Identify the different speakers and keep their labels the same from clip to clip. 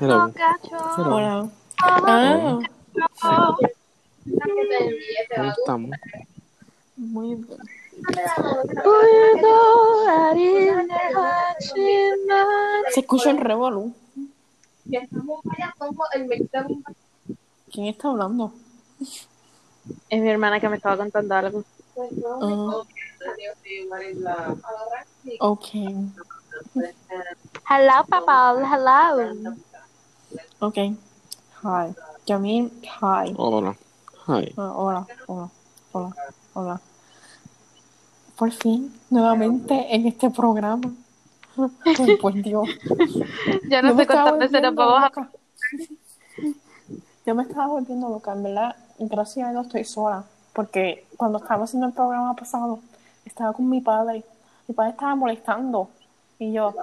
Speaker 1: Hello.
Speaker 2: Hola. Ah,
Speaker 1: ¿Cómo estamos?
Speaker 2: muy bien. Se escucha el revolú. ¿Quién está hablando?
Speaker 3: Es mi hermana que me estaba contando algo.
Speaker 2: Ah, ok.
Speaker 3: Hello, papá. Hello.
Speaker 2: Ok. Hi. Yamil, hi.
Speaker 1: Hola. Hi.
Speaker 2: Ah, hola, hola, hola, hola. Por fin, nuevamente en este programa. Ay, por Dios.
Speaker 3: Yo no
Speaker 2: Yo me
Speaker 3: sé cuántas veces nos vamos a...
Speaker 2: Yo me estaba volviendo loca, en verdad. Gracias a Dios estoy sola. Porque cuando estaba haciendo el programa pasado, estaba con mi padre. Mi padre estaba molestando. Y yo.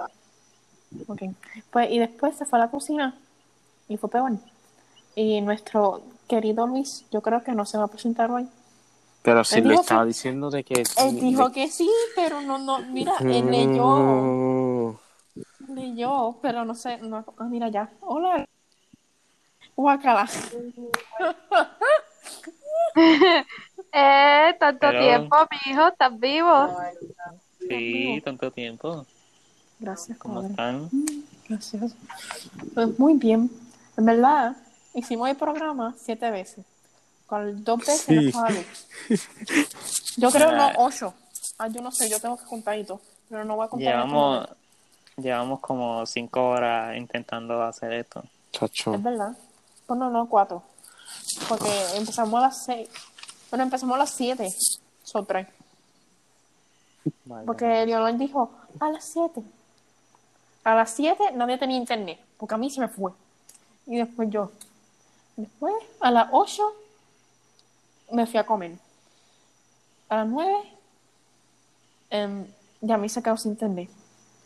Speaker 2: Ok. Pues, y después se fue a la cocina. Y fue peor. Y nuestro querido Luis, yo creo que no se va a presentar hoy.
Speaker 1: Pero si
Speaker 2: Él
Speaker 1: le estaba
Speaker 2: que-
Speaker 1: diciendo de que...
Speaker 2: Él dijo que sí, pero no, no, mira, él leyó, leyó, pero no sé, no, ah, mira ya. Hola. Guacala.
Speaker 3: Eh, tanto
Speaker 4: Hello.
Speaker 3: tiempo, mi hijo, ¿estás vivo?
Speaker 4: Sí, tanto tiempo.
Speaker 2: Gracias,
Speaker 4: ¿Cómo
Speaker 2: padre.
Speaker 4: están?
Speaker 2: Gracias. Pues muy bien. En verdad, hicimos el programa siete veces. Con dos veces
Speaker 1: Sí.
Speaker 2: no. Yo creo no
Speaker 4: Ah.
Speaker 2: ocho. Ah, yo no sé, yo tengo que contar y todo. Pero no voy a contar.
Speaker 4: Llevamos, llevamos como cinco horas intentando hacer esto.
Speaker 1: Chacho.
Speaker 2: Es verdad. Pues no, no, cuatro. Porque empezamos a las seis. Bueno, empezamos a las siete. Son tres. Porque Leonor dijo, a las siete. A las siete nadie tenía internet. Porque a mí se me fue. Y después yo. Después, a las ocho, me fui a comer. A las nueve, em, ya me se quedó sin internet.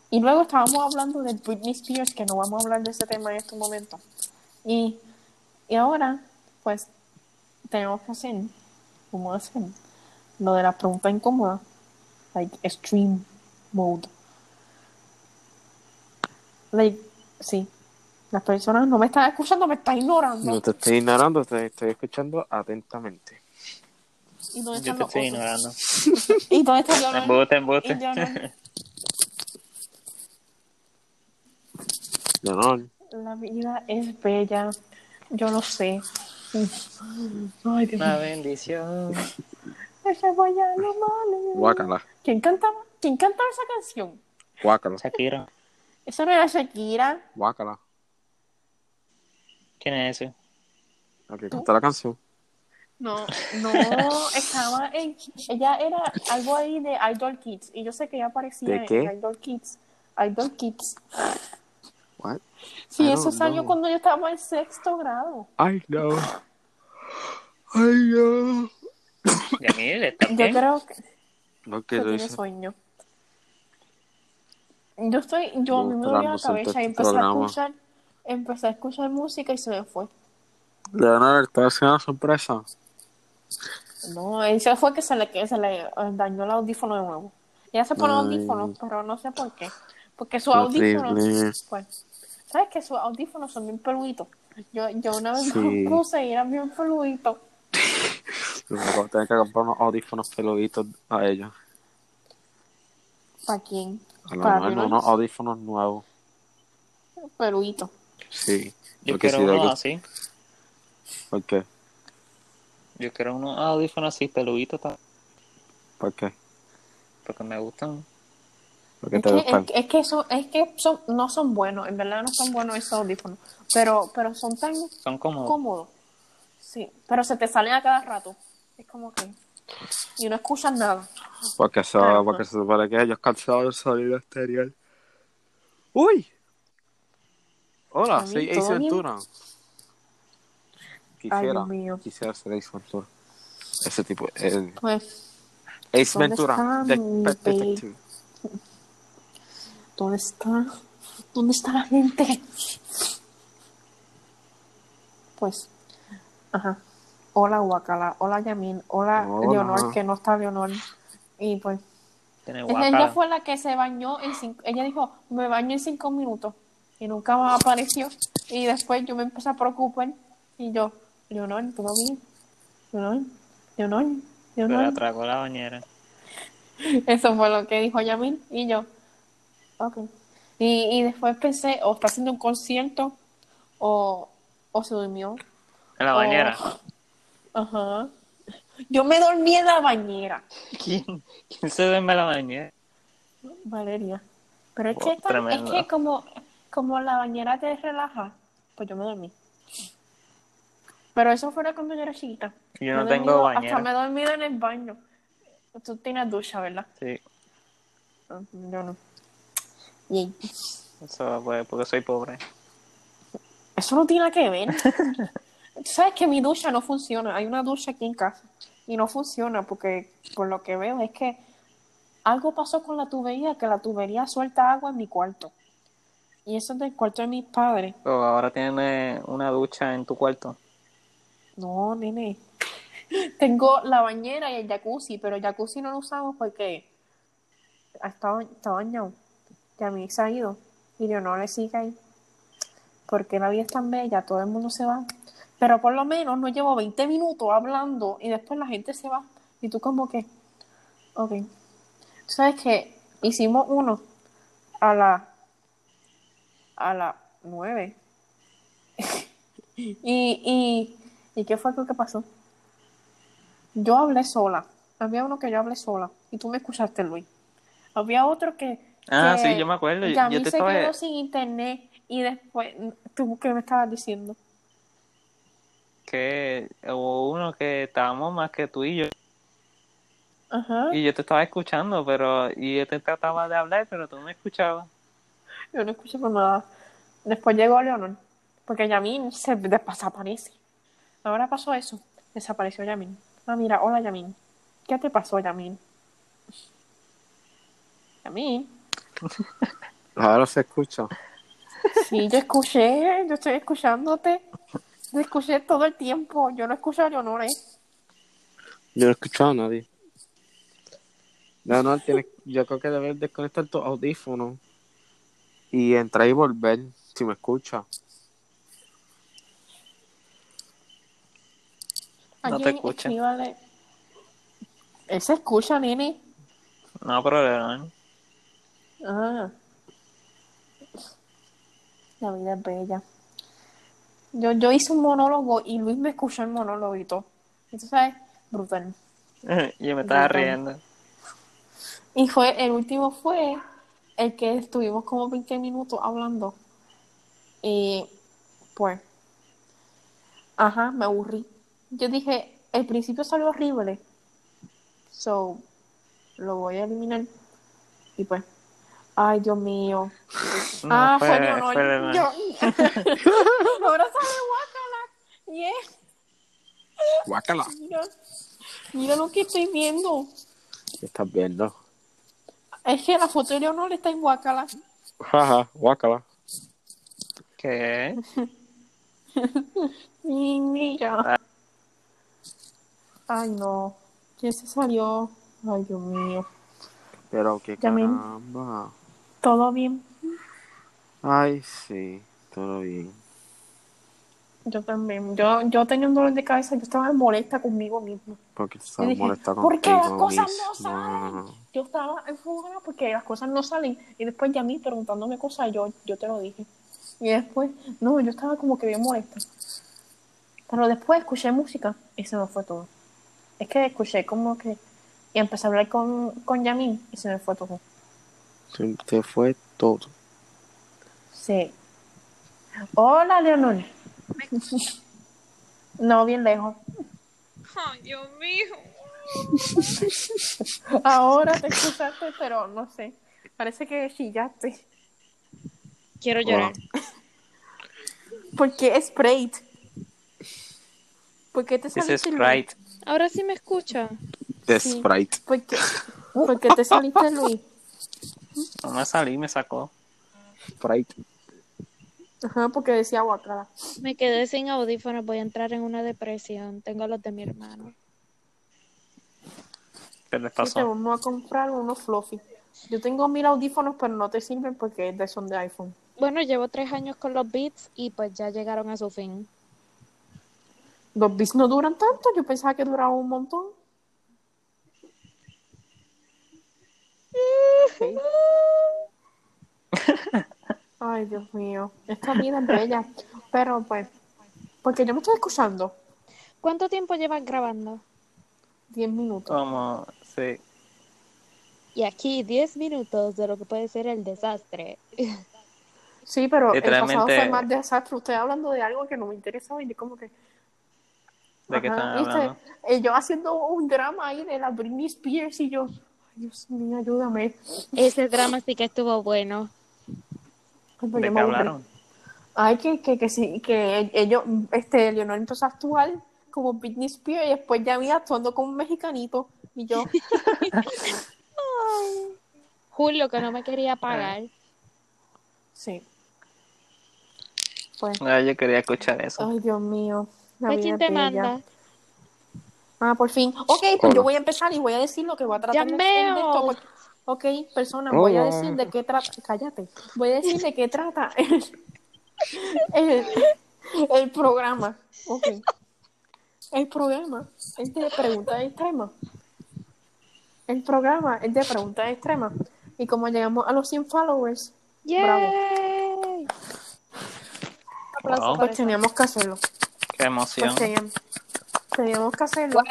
Speaker 2: Y luego estábamos hablando de Britney Spears, que no vamos a hablar de ese tema en este momento. Y, y ahora, pues, tenemos que hacer, ¿cómo hacer? Lo de la pregunta incómoda, like extreme mode. Like, sí. Las personas no me están escuchando, me están ignorando.
Speaker 1: No te estoy ignorando, te estoy escuchando atentamente.
Speaker 2: ¿Y dónde
Speaker 4: Yo
Speaker 2: están
Speaker 4: te
Speaker 2: los
Speaker 4: estoy
Speaker 2: otros?
Speaker 4: ignorando.
Speaker 2: ¿Y dónde está
Speaker 4: embuste.
Speaker 2: Leonor?
Speaker 1: Leonor.
Speaker 2: La vida es bella. Yo lo sé. Ay, Dios
Speaker 4: Una bendición.
Speaker 2: Ese voy a lo malo.
Speaker 1: Guácala.
Speaker 2: ¿Quién cantaba? ¿Quién cantaba esa canción?
Speaker 1: Guácala.
Speaker 4: Shakira.
Speaker 2: Eso no era Shakira.
Speaker 1: Guácala.
Speaker 4: ¿Quién es ese?
Speaker 1: Que canta la canción.
Speaker 2: No, no, estaba en. Ella era algo ahí de Idol Kids. Y yo sé que ella aparecía
Speaker 1: ¿De qué?
Speaker 2: en Idol Kids. Idol Kids.
Speaker 1: What?
Speaker 2: Sí,
Speaker 1: I
Speaker 2: eso salió
Speaker 1: know.
Speaker 2: cuando yo estaba en sexto grado.
Speaker 1: Ay, no. Ay, no.
Speaker 4: Yamil, ¿estás
Speaker 2: Yo creo que.
Speaker 1: No,
Speaker 2: que tiene sueño. Yo estoy, yo a mí me dolía la cabeza y empecé a escuchar, empecé a escuchar música y se me fue.
Speaker 1: Leonor, ¿estás haciendo una sorpresa?
Speaker 2: No, eso fue que se le, que se le eh, dañó el audífono de nuevo. Ella se pone audífonos, pero no sé por qué. Porque sus audífonos, pues, ¿sabes que sus audífonos son bien peluditos? Yo, yo una vez
Speaker 1: Sí.
Speaker 2: los puse y eran bien peluditos.
Speaker 1: Tener que comprar unos audífonos peluditos a ellos.
Speaker 2: ¿Para quién?
Speaker 1: A lo
Speaker 2: Para
Speaker 1: mejor unos audífonos nuevos.
Speaker 2: Peluditos.
Speaker 1: Sí.
Speaker 4: Yo
Speaker 1: Porque
Speaker 4: quiero
Speaker 1: si de
Speaker 4: uno
Speaker 1: que-
Speaker 4: así.
Speaker 1: ¿Por qué?
Speaker 4: Yo quiero unos audífonos así, peluditos, ta-
Speaker 1: ¿Por qué?
Speaker 4: porque me gustan.
Speaker 1: ¿Por qué
Speaker 2: Es
Speaker 1: te
Speaker 2: que,
Speaker 1: gustan?
Speaker 2: es, es que, son, es que son, no son buenos, en verdad no son buenos esos audífonos. Pero, pero son tan
Speaker 4: Son cómodos.
Speaker 2: cómodos. Sí, pero se te salen a cada rato. Es como que. Y no escuchas nada.
Speaker 1: Porque,
Speaker 2: Ajá.
Speaker 1: porque se supone que ellos cansados del sonido exterior. ¡Uy! Hola, soy Ace. Ventura. Quisiera,
Speaker 2: Dios mío.
Speaker 1: quisiera ser Ace Ventura. Ese tipo, el
Speaker 2: Pues,
Speaker 1: Ace
Speaker 2: ¿Dónde
Speaker 1: Ventura.
Speaker 2: está
Speaker 1: de-
Speaker 2: mi
Speaker 1: de-
Speaker 2: babe?
Speaker 1: detective.
Speaker 2: ¿dónde está? ¿Dónde está la gente? Pues, ajá. Hola, Guacala. Hola, Yamin. Hola,
Speaker 1: Hola.
Speaker 2: Leonor, que no está Leonor. Y pues, ella fue la que se bañó en cinco. Ella dijo, me baño en cinco minutos. Y nunca más apareció. Y después yo me empecé a preocupar y yo, Leonor, ¿todo bien? Leonor, Leonor,
Speaker 4: Pero
Speaker 2: Leonor.
Speaker 4: atracó la bañera.
Speaker 2: Eso fue lo que dijo Yamil y yo, ok. Y, y después pensé, o está haciendo un concierto o, o se durmió.
Speaker 4: En la
Speaker 2: o-
Speaker 4: bañera.
Speaker 2: Ajá. Yo me dormí en la bañera,
Speaker 4: ¿Quién, ¿Quién se duerme en la bañera?
Speaker 2: Valeria. Pero es
Speaker 4: Wow,
Speaker 2: que, es que como, como la bañera te relaja, pues yo me dormí. Pero eso fue cuando yo era chiquita.
Speaker 4: Yo no tengo
Speaker 2: dormido- Hasta
Speaker 4: bañera.
Speaker 2: me he dormido en el baño. Tú tienes ducha, ¿verdad?
Speaker 4: Sí,
Speaker 2: Ah, Yo no.
Speaker 4: Eso fue porque soy pobre.
Speaker 2: eso no tiene nada que ver. Tú sabes que mi ducha no funciona. Hay una ducha aquí en casa y no funciona porque por lo que veo es que algo pasó con la tubería, que la tubería suelta agua en mi cuarto. Y eso es del cuarto de mis padres.
Speaker 4: O ahora tienes una ducha en tu cuarto.
Speaker 2: No, nene. Tengo la bañera y el jacuzzi, pero el jacuzzi no lo usamos porque está, está bañado. Ya me se ha ido. Y yo no le sigue ahí. Porque la vida es tan bella, todo el mundo se va. Pero por lo menos no llevo 20 minutos hablando y después la gente se va. Y tú como que, ok. Tú sabes que hicimos uno a la a las 9. y, y, ¿Y qué fue lo que pasó? Yo hablé sola. Había uno que yo hablé sola. Y tú me escuchaste, Luis. Había otro que.
Speaker 4: Ah,
Speaker 2: que
Speaker 4: sí, yo me acuerdo. Yo,
Speaker 2: Yamil
Speaker 4: yo te
Speaker 2: se
Speaker 4: estaba...
Speaker 2: quedó sin internet. Y después. ¿Tú qué me estabas diciendo?
Speaker 4: que hubo uno que estábamos más que tú y yo
Speaker 2: Ajá.
Speaker 4: y yo te estaba escuchando pero y yo te trataba de hablar pero tú no me escuchabas
Speaker 2: Yo no escuché por nada. Después llegó Leonor. Porque Yamin se desaparece. Ahora pasó eso. Desapareció Yamin. Ah, mira, hola Yamin. ¿Qué te pasó, Yamin? Yamin.
Speaker 1: Ahora se escucha.
Speaker 2: Sí, yo escuché, yo estoy escuchándote. Yo escuché todo el tiempo. Yo no escucho a Leonor, ¿eh?
Speaker 1: Yo no he escuchado a nadie. No, no, tienes, yo creo que debes desconectar tu audífono y entrar y volver si me escucha.
Speaker 4: No te escucha.
Speaker 2: Él se escucha, nene.
Speaker 4: no pero
Speaker 2: Ah. La vida es bella. Yo, yo hice un monólogo y Luis me escuchó el monólogo y todo. Y tú sabes, brutal.
Speaker 4: yo me estaba
Speaker 2: Brutal.
Speaker 4: riendo
Speaker 2: Y fue, el último fue el que estuvimos como 20 minutos hablando. Y pues, ajá, me aburrí. Yo dije, el principio salió horrible. So, lo voy a eliminar. Y pues, ay, Dios mío.
Speaker 4: No,
Speaker 2: ah, fue, Leonor. Yo- Ahora sale guacala. Yeah.
Speaker 1: Guácala.
Speaker 2: Mira, mira lo que estoy viendo.
Speaker 1: ¿Qué estás viendo?
Speaker 2: Es que la foto de Leonor está en guacala.
Speaker 1: Jaja, guácala.
Speaker 4: ¿qué?
Speaker 2: Mira. Ay, no. ¿Quién se salió? Ay, Dios mío.
Speaker 1: Pero qué caramba.
Speaker 2: ¿Todo bien?
Speaker 1: Ay, sí, todo bien.
Speaker 2: Yo también. Yo, yo tenía un dolor de cabeza. Yo estaba molesta conmigo misma.
Speaker 1: Porque
Speaker 2: dije,
Speaker 1: molesta
Speaker 2: ¿por qué las cosas no salen? Yo estaba enfocada porque las cosas no salen. Y después ya a mí preguntándome cosas, yo, yo te lo dije. Y después, no, yo estaba como que bien molesta. Pero después escuché música y se me fue todo. Es que escuché como que... Y empecé a hablar con, con Yamin y se me fue todo.
Speaker 1: Se te fue todo.
Speaker 2: Sí. Hola, Leonor. No, bien lejos.
Speaker 3: Ay, Dios mío.
Speaker 2: Ahora te escuchaste, pero no sé. Parece que chillaste.
Speaker 3: Quiero llorar.
Speaker 2: ¿Por qué Sprite? ¿Por qué te saliste Luis?
Speaker 4: Sprite.
Speaker 3: Ahora sí me escucha.
Speaker 2: Sí.
Speaker 1: Sprite.
Speaker 2: ¿Por qué, ¿Por qué te saliste Luis?
Speaker 4: No me salí, me sacó.
Speaker 1: Sprite.
Speaker 2: Ajá, porque decía guacala.
Speaker 3: Me quedé sin audífonos. Voy a entrar en una depresión. Tengo los de mi hermano.
Speaker 4: ¿Qué les
Speaker 2: Sí, te
Speaker 4: pasó?
Speaker 2: vamos a comprar unos fluffy. Yo tengo mil audífonos, pero no te sirven porque son de iPhone.
Speaker 3: Bueno, llevo tres años con los beats y pues ya llegaron a su fin.
Speaker 2: Los beats no duran tanto, yo pensaba que duraban un montón. Sí. Ay, Dios mío, esta vida es bella. Pero pues, porque yo me estoy escuchando
Speaker 3: ¿Cuánto tiempo llevas grabando?
Speaker 2: 10 minutos.
Speaker 4: Como, sí.
Speaker 3: Y aquí 10 minutos de lo que puede ser el desastre.
Speaker 2: Sí, pero el pasado
Speaker 4: Literalmente-
Speaker 2: fue más desastre. Usted hablando de algo que no me interesaba y yo como que...
Speaker 4: ¿De qué están hablando?
Speaker 2: Eh, yo haciendo un drama ahí de la Britney Spears y yo... Ay, Dios mío, ayúdame.
Speaker 3: Ese drama sí que estuvo bueno.
Speaker 2: Ay, pues
Speaker 4: ¿De qué hablaron?
Speaker 2: Ay, que, que, que sí, que ellos, este, Leonor empezó a actuar como Britney Spears y después ya vi actuando como un mexicanito. Y yo,
Speaker 3: Julio, que no me quería pagar.
Speaker 2: sí. Pues,
Speaker 4: Ah, yo quería escuchar eso.
Speaker 2: ay, Dios mío.
Speaker 3: ¿quién te manda?
Speaker 2: Ah, por fin. Ok, pues
Speaker 1: Hola.
Speaker 2: yo voy a empezar y voy a decir lo que voy a tratar de
Speaker 3: ¡Ya
Speaker 2: de
Speaker 3: veo!
Speaker 2: esto. porque- Ok, persona, voy a decir de qué trata. Cállate. Voy a decir de qué trata el, el, el programa. Ok. El programa es de preguntas extremas. El programa es de preguntas extremas. Y como llegamos a los 100 followers, Bravo.
Speaker 3: ¡Yay! Aplauso
Speaker 4: Wow.
Speaker 2: pues teníamos que hacerlo.
Speaker 4: Qué emoción.
Speaker 2: Pues teníamos, teníamos que hacerlo.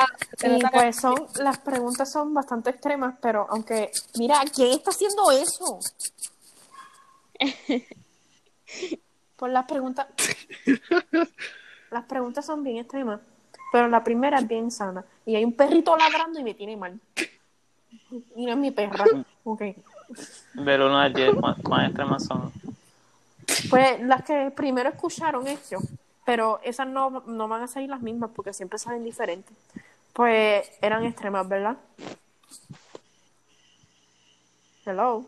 Speaker 2: Y pues son, las preguntas son bastante extremas, pero aunque, mira, ¿quién está haciendo eso? Pues las preguntas, las preguntas son bien extremas, pero la primera es bien sana. Y hay un perrito ladrando y me tiene mal. Y no es mi perra. Ok.
Speaker 4: Del 1 al 10, ¿cuán- ¿cuán extremas son?
Speaker 2: Pues las que primero escucharon esto, pero esas no, no van a salir las mismas porque siempre salen diferentes. Pues eran extremas, ¿verdad? Hello.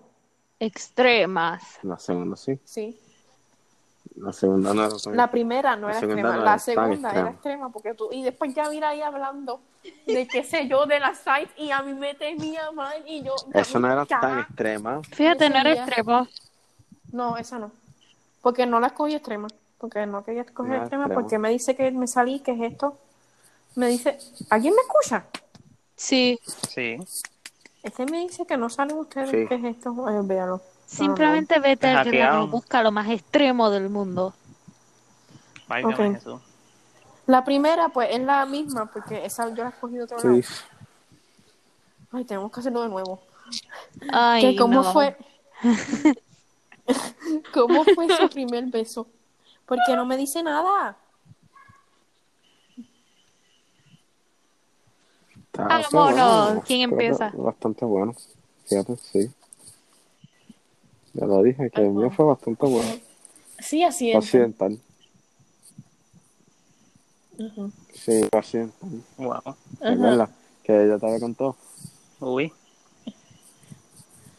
Speaker 3: Extremas.
Speaker 1: La segunda sí.
Speaker 2: Sí.
Speaker 1: La segunda no era tan-
Speaker 2: La primera no
Speaker 1: La
Speaker 2: era extrema,
Speaker 1: no
Speaker 2: la segunda
Speaker 1: extrema.
Speaker 2: era extrema porque tú y después ya mira ahí hablando de qué sé yo de la site y a mí me temía mal y yo
Speaker 1: Eso no era tan extrema.
Speaker 3: Fíjate, no era extremo.
Speaker 2: No, esa no. Porque no la escogí extrema. Porque no quería escoger
Speaker 1: No,
Speaker 2: extrema,
Speaker 1: extrema.
Speaker 2: porque me dice que me salí, que es esto. Me dice, ¿alguien me escucha?
Speaker 3: Sí,
Speaker 4: Sí.
Speaker 2: Este me dice que no salen ustedes,
Speaker 1: Sí.
Speaker 2: ¿qué es esto? Ay, véalo.
Speaker 3: simplemente vete al grano, busca lo más extremo del mundo.
Speaker 4: Válgame
Speaker 2: Ok.
Speaker 4: Jesús.
Speaker 2: La primera, pues, es la misma, porque esa yo la he escogido otra
Speaker 1: Sí.
Speaker 2: vez. Ay, tenemos que hacerlo de nuevo.
Speaker 3: Ay,
Speaker 2: que cómo
Speaker 3: no.
Speaker 2: fue cómo fue su primer beso porque no me dice nada
Speaker 1: Está-
Speaker 3: Vámonos.
Speaker 1: bueno.
Speaker 3: ¿Quién empieza?
Speaker 1: Bastante bueno. Fíjate, sí. Ya lo dije, que el mío fue bastante bueno.
Speaker 2: sí así es
Speaker 1: Accidental. Sí, fue accidental.
Speaker 4: Wow.
Speaker 1: ¿Te acuerdas? Que ella te había contado.
Speaker 4: Uy,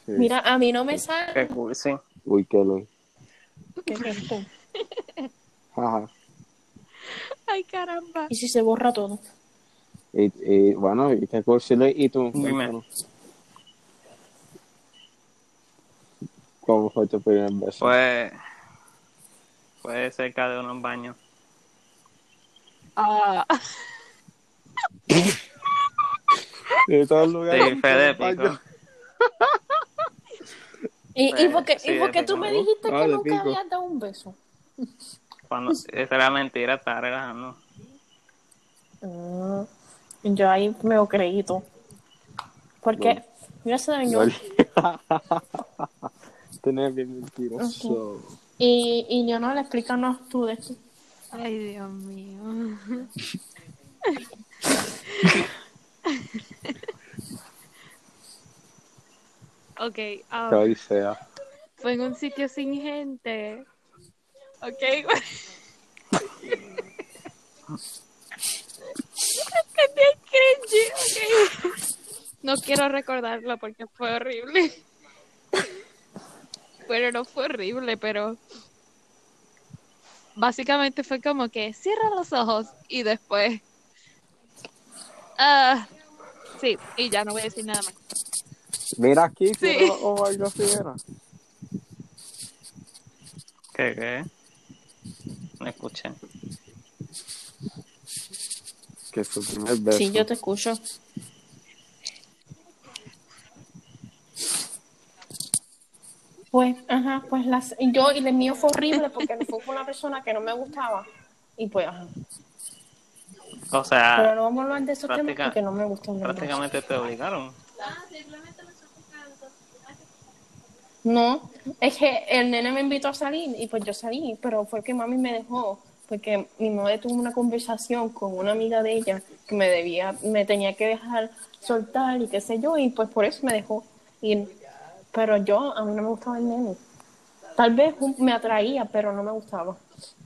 Speaker 1: Sí.
Speaker 2: mira a mí no me sale
Speaker 4: qué cool, sí.
Speaker 1: Uy, qué lo.
Speaker 2: ¿Qué es esto?
Speaker 1: Ajá.
Speaker 3: Ay, caramba.
Speaker 2: y si se borra todo
Speaker 1: Y, y bueno, y qué lo- y tú.
Speaker 4: Dime.
Speaker 1: cuéntanos. ¿Cómo fue tu primer beso?
Speaker 4: Fue, fue cerca de unos baños.
Speaker 3: Ah,
Speaker 1: De todos lugares.
Speaker 4: Sí, fue de pico.
Speaker 2: y, y
Speaker 4: Pues,
Speaker 2: porque,
Speaker 4: sí,
Speaker 2: y porque tú me dijiste
Speaker 1: Ah,
Speaker 2: que nunca
Speaker 1: pico.
Speaker 2: habías dado un beso
Speaker 4: Cuando, esa era mentira, estaba relajando.
Speaker 2: Ah, yo ahí me lo creí todo porque mira se dañó
Speaker 1: Tenés bien mentiroso.
Speaker 2: y, y Leonor explícanos tú de esto
Speaker 3: ay, Dios mío. ok, ah,
Speaker 1: Qué odisea.
Speaker 3: fue en un sitio sin gente. Ok. es bien cringy, ok. No quiero recordarlo porque fue horrible. Bueno, no fue horrible, pero básicamente fue como que cierra los ojos y después. Ah, sí, y ya no voy a decir nada más.
Speaker 1: Mira aquí,
Speaker 3: Sí.
Speaker 1: los ojos, algo así era.
Speaker 4: ¿Qué, qué? Me escuché.
Speaker 1: Que su primer beso.
Speaker 2: Sí, yo te escucho. Pues, ajá, pues las, yo y el mío fue horrible porque fue con una persona que no me gustaba. Y pues, ajá.
Speaker 4: O sea,
Speaker 2: Pero no vamos a hablar de esos temas porque no me gustan.
Speaker 4: prácticamente te obligaron.
Speaker 2: No, es que el nene me invitó a salir y pues yo salí, pero fue que mami me dejó porque mi madre tuvo una conversación con una amiga de ella que me debía, me tenía que dejar soltar y qué sé yo y pues por eso me dejó. Y, pero yo, a mí no me gustaba el nene. Tal vez me atraía, pero no me gustaba.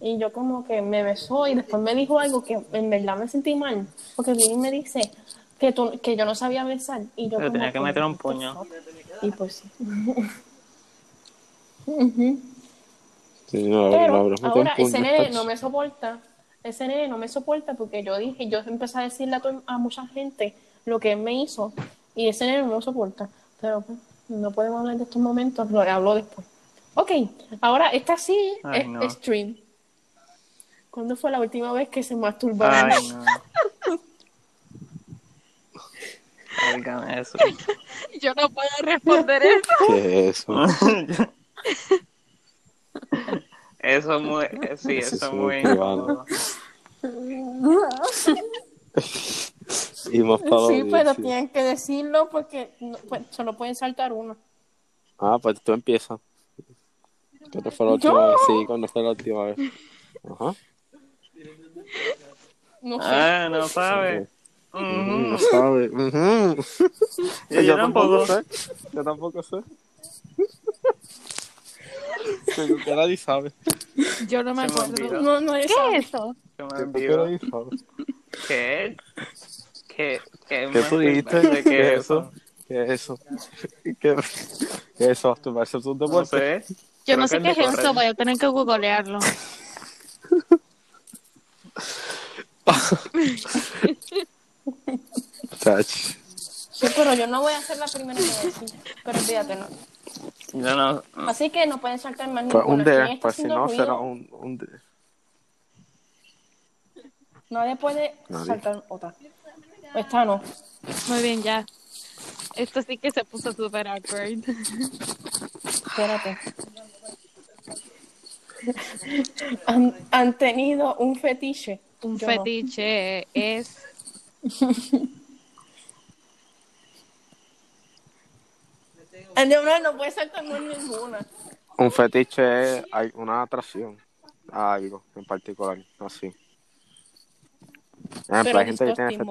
Speaker 2: Y yo como que me besó y después me dijo algo que en verdad me sentí mal, porque viene y me dice que, tú, que yo no sabía besar. Y yo
Speaker 4: Pero
Speaker 2: como
Speaker 4: tenía que meter un
Speaker 2: "What the
Speaker 4: puño".
Speaker 2: fuck?". Y pues sí. Ujú.
Speaker 1: Sí, no,
Speaker 2: Pero
Speaker 1: me
Speaker 2: ahora ese nene no me soporta. Ese nene no me soporta porque yo dije, yo empecé a decirle a, to- a mucha gente lo que él me hizo y ese nene no me soporta. Pero pues, no podemos hablar de estos momentos, lo hablo después. Ok, ahora esta sí
Speaker 4: Ay,
Speaker 2: es
Speaker 4: no.
Speaker 2: stream. ¿Cuándo fue la última vez que se masturbaron?
Speaker 4: Ay, no. Óigame eso.
Speaker 3: Yo no puedo responder eso.
Speaker 1: ¿Qué es eso?
Speaker 4: Eso es muy, sí,
Speaker 1: Eso
Speaker 4: eso
Speaker 1: es muy privado. Y más para
Speaker 2: sí, pero
Speaker 1: audiencia.
Speaker 2: tienen que decirlo porque no- pues, solo pueden saltar uno.
Speaker 1: Ah, pues tú empiezas. ¿Cuándo fue la
Speaker 2: ¿Yo?
Speaker 1: última vez? Sí, cuando fue la última vez. Ajá.
Speaker 2: No sé.
Speaker 4: Ah, no sabe.
Speaker 1: Ujú. No sabe. Ujú.
Speaker 4: Yo, yo tampoco.
Speaker 1: sé. Yo tampoco sé. Pero que nadie sabe.
Speaker 3: Yo no me
Speaker 4: Se me
Speaker 3: acuerdo.
Speaker 4: olvidó.
Speaker 2: No, no es
Speaker 3: ¿Qué es eso?
Speaker 4: Me
Speaker 1: nadie sabe.
Speaker 4: ¿Qué? ¿Qué? ¿Qué,
Speaker 1: ¿Qué tú dijiste?
Speaker 4: ¿Qué,
Speaker 1: ¿Qué
Speaker 4: es eso?
Speaker 1: ¿Qué es eso? ¿Qué, qué es eso? ¿Masturbarse es un
Speaker 4: No
Speaker 1: deporte?
Speaker 4: sé.
Speaker 3: Yo
Speaker 4: Creo
Speaker 3: no sé
Speaker 4: que
Speaker 3: qué es
Speaker 4: de
Speaker 3: eso, voy a tener que googlearlo.
Speaker 1: Chach.
Speaker 2: Sí, pero yo no voy a ser la primera que voy a decir. Pero fíjate, no.
Speaker 4: Yo no.
Speaker 2: Así que no pueden saltar más
Speaker 1: Pues un
Speaker 2: ninguna. ¿Quién
Speaker 1: día,
Speaker 2: está
Speaker 1: pues si no,
Speaker 2: ruido?
Speaker 1: será un, un día.
Speaker 2: Nadie puede
Speaker 1: Nadie.
Speaker 2: saltar otra. Esta no.
Speaker 3: Muy bien, ya. Esto sí que se puso súper awkward.
Speaker 2: Espérate. ¿Han, han tenido un fetiche?
Speaker 3: Un
Speaker 2: Yo no.
Speaker 3: fetiche es...
Speaker 2: El de una no puede saltar más ninguna.
Speaker 1: Un fetiche es hay una atracción a algo en particular, así. Ejemplo,
Speaker 2: Pero
Speaker 1: hay gente, que tiene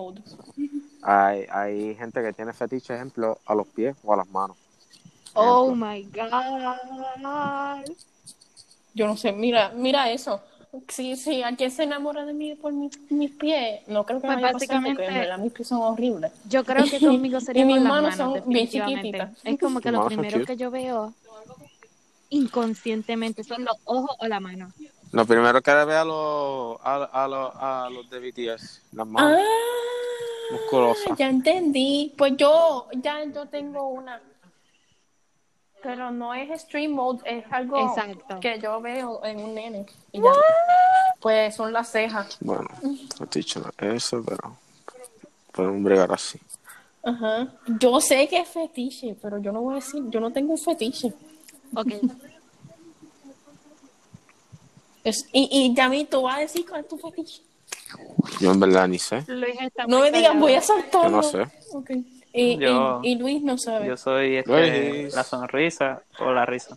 Speaker 1: hay, hay gente que tiene fetiche, ejemplo, a los pies o a las manos.
Speaker 3: Oh my god.
Speaker 2: Yo no sé, mira, mira eso. Si, si alguien se enamora de mí por mi- mis pies, no creo que
Speaker 3: Pues
Speaker 2: me vaya a pasar porque en
Speaker 3: básicamente-
Speaker 2: verdad mis pies son horribles.
Speaker 3: Yo creo que conmigo sería
Speaker 2: mis manos
Speaker 3: manos,
Speaker 2: son bien chiquititas.
Speaker 3: Es como que lo primero que yo veo inconscientemente son los ojos o la mano.
Speaker 1: Lo primero que le ve a los, a, a los, a los de BTS, las manos
Speaker 2: Ah,
Speaker 1: musculosas.
Speaker 2: ya entendí. Pues yo, ya yo tengo una. Pero no es stream mode, es algo
Speaker 3: Exacto.
Speaker 2: que yo veo en un nene. Y ya. Pues son las cejas.
Speaker 1: Bueno, fetiche no es eso, pero podemos bregar así.
Speaker 2: Ajá. Yo sé que es fetiche, pero yo no voy a decir, yo no tengo un fetiche.
Speaker 3: Ok.
Speaker 2: Es- y, y Yami, tú vas a decir cuál es tu fetiche.
Speaker 1: Yo en verdad ni sé.
Speaker 3: Luis está
Speaker 2: No me digan,
Speaker 3: callado.
Speaker 2: voy a saltar.
Speaker 1: Yo no sé.
Speaker 2: Y,
Speaker 4: Yo-
Speaker 2: y, y Luis no sabe.
Speaker 4: Yo soy este, la sonrisa o la risa.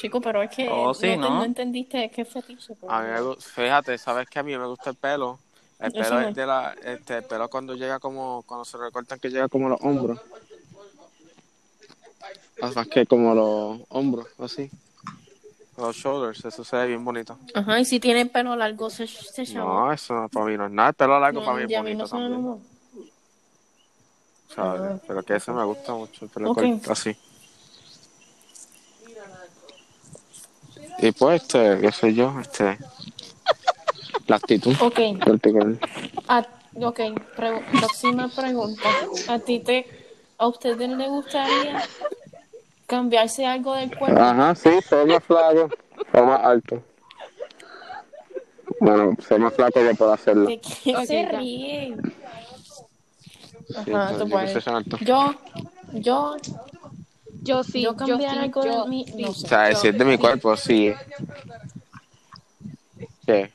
Speaker 2: Chico, pero es que
Speaker 4: Oh, sí,
Speaker 2: no, te-
Speaker 4: ¿no?
Speaker 2: no entendiste qué es fetiche. pero-
Speaker 1: A mí me fíjate, sabes que a mí me gusta el pelo. El pelo es de la, este, el pelo cuando llega como, cuando se recortan que llega como los hombros. O sea, que como los hombros, así. Los shoulders, eso se ve bien bonito.
Speaker 2: Ajá, y si tiene pelo largo, se, se llama.
Speaker 1: No, eso no, para mí no es nada. El pelo largo para mí es bonito
Speaker 2: no
Speaker 1: también.
Speaker 2: Ah.
Speaker 1: Pero que eso me gusta mucho, el pelo
Speaker 2: Ok.
Speaker 1: corto, así. Y pues, este, qué sé yo, este... La actitud
Speaker 2: Ok,
Speaker 1: particular.
Speaker 2: a, ok, pregu- próxima pregunta. ¿A ti te, a ustedes les gustaría cambiarse algo del cuerpo.
Speaker 1: Ajá, sí, ser más flaco o más alto. Bueno, ser más flaco yo puedo hacerlo.
Speaker 2: ¿De qué se ríen?
Speaker 1: Sí,
Speaker 2: Ajá, tú
Speaker 1: yo
Speaker 2: puedes. Yo, yo,
Speaker 3: Yo sí,
Speaker 2: yo
Speaker 3: yo,
Speaker 2: cambiar
Speaker 3: sí,
Speaker 2: algo
Speaker 3: yo
Speaker 2: de mí,
Speaker 3: sí.
Speaker 2: no sé.
Speaker 1: O sea,
Speaker 2: yo-
Speaker 1: decir de mi
Speaker 2: sí.
Speaker 1: cuerpo, sí. ¿Qué?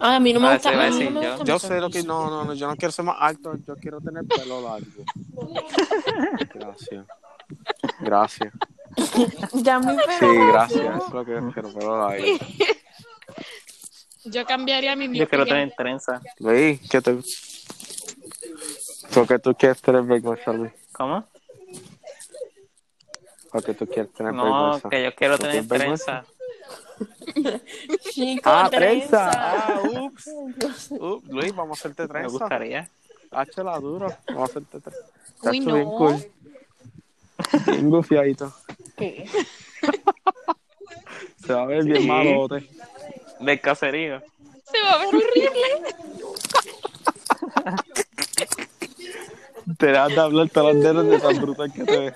Speaker 2: Ah, a mí no me
Speaker 4: Ah,
Speaker 2: gusta,
Speaker 4: a
Speaker 2: mí no me
Speaker 4: yo.
Speaker 2: gusta
Speaker 1: Yo
Speaker 2: mi
Speaker 1: sé lo que... No, no, no, yo no quiero ser más alto, yo quiero tener pelo largo. Gracias. Gracias.
Speaker 2: Ya mi
Speaker 1: Sí, gracias, es lo que pelo largo.
Speaker 3: Yo cambiaría mi
Speaker 4: Yo quiero tener trenza.
Speaker 1: Luis, ¿qué te... ¿Por qué tú quieres tener vergüenza, Luis?
Speaker 4: ¿Cómo?
Speaker 1: ¿Por qué tú quieres tener
Speaker 4: No,
Speaker 1: vergüenza?
Speaker 4: que yo quiero
Speaker 1: ¿Tú
Speaker 4: tener trenza.
Speaker 2: Chico,
Speaker 1: Ah,
Speaker 2: trenza.
Speaker 1: trenza. Ah, ups. Ups, Luis, vamos a hacerte
Speaker 4: Me
Speaker 1: trenza.
Speaker 4: gustaría.
Speaker 1: Háchela duro. Vamos a hacerte trenza.
Speaker 3: Uy, no.
Speaker 1: bien cool. Bien gufiadito.
Speaker 2: ¿Qué?
Speaker 1: Se va a ver bien
Speaker 4: Sí.
Speaker 1: malote.
Speaker 4: Del caserío.
Speaker 3: Se va a ver horrible.
Speaker 1: Te das de hablar todas las dedos de tan brutal que te ves.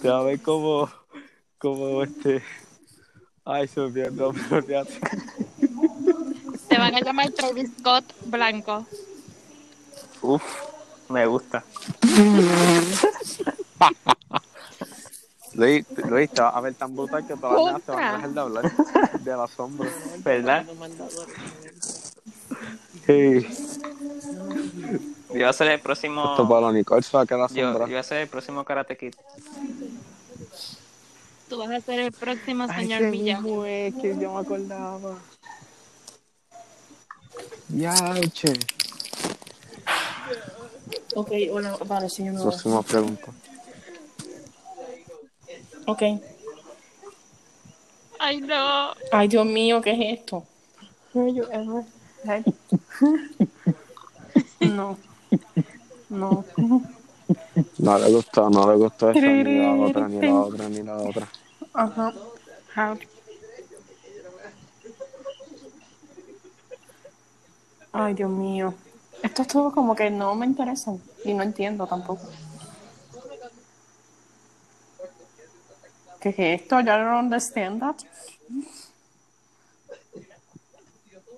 Speaker 1: Te va a ver como, como este. Ay, se me olvidó nombre, olvídate.
Speaker 3: Te van a llamar Travis Scott Blanco.
Speaker 4: Uf, me gusta.
Speaker 1: Luis, Luis, te vas a ver tan brutal que todas las te van a dejar de hablar de la sombra.
Speaker 4: ¿Verdad?
Speaker 1: Sí.
Speaker 4: Yo voy a ser el próximo.
Speaker 1: Esto para la Nicole se va a quedar
Speaker 4: Yo, yo
Speaker 1: sombra.
Speaker 4: voy a ser el próximo Karate Kid.
Speaker 3: Tú vas a ser el próximo
Speaker 1: Ay,
Speaker 3: señor
Speaker 1: qué
Speaker 3: Villano.
Speaker 1: mismo es que yo me acordaba. Ya, che.
Speaker 2: Ok, hola, vale, sí, yo me voy.
Speaker 1: Próxima pregunta.
Speaker 2: Ok.
Speaker 3: Ay, no.
Speaker 2: Ay, Dios mío, ¿qué es esto? No. No.
Speaker 1: No le gustó, no le gustó esa, ni la otra, ni la otra, ni la otra.
Speaker 2: Ajá. How- Ay, Dios mío. Esto es todo como que no me interesa y no entiendo tampoco. ¿Qué es esto? Ya no understand that.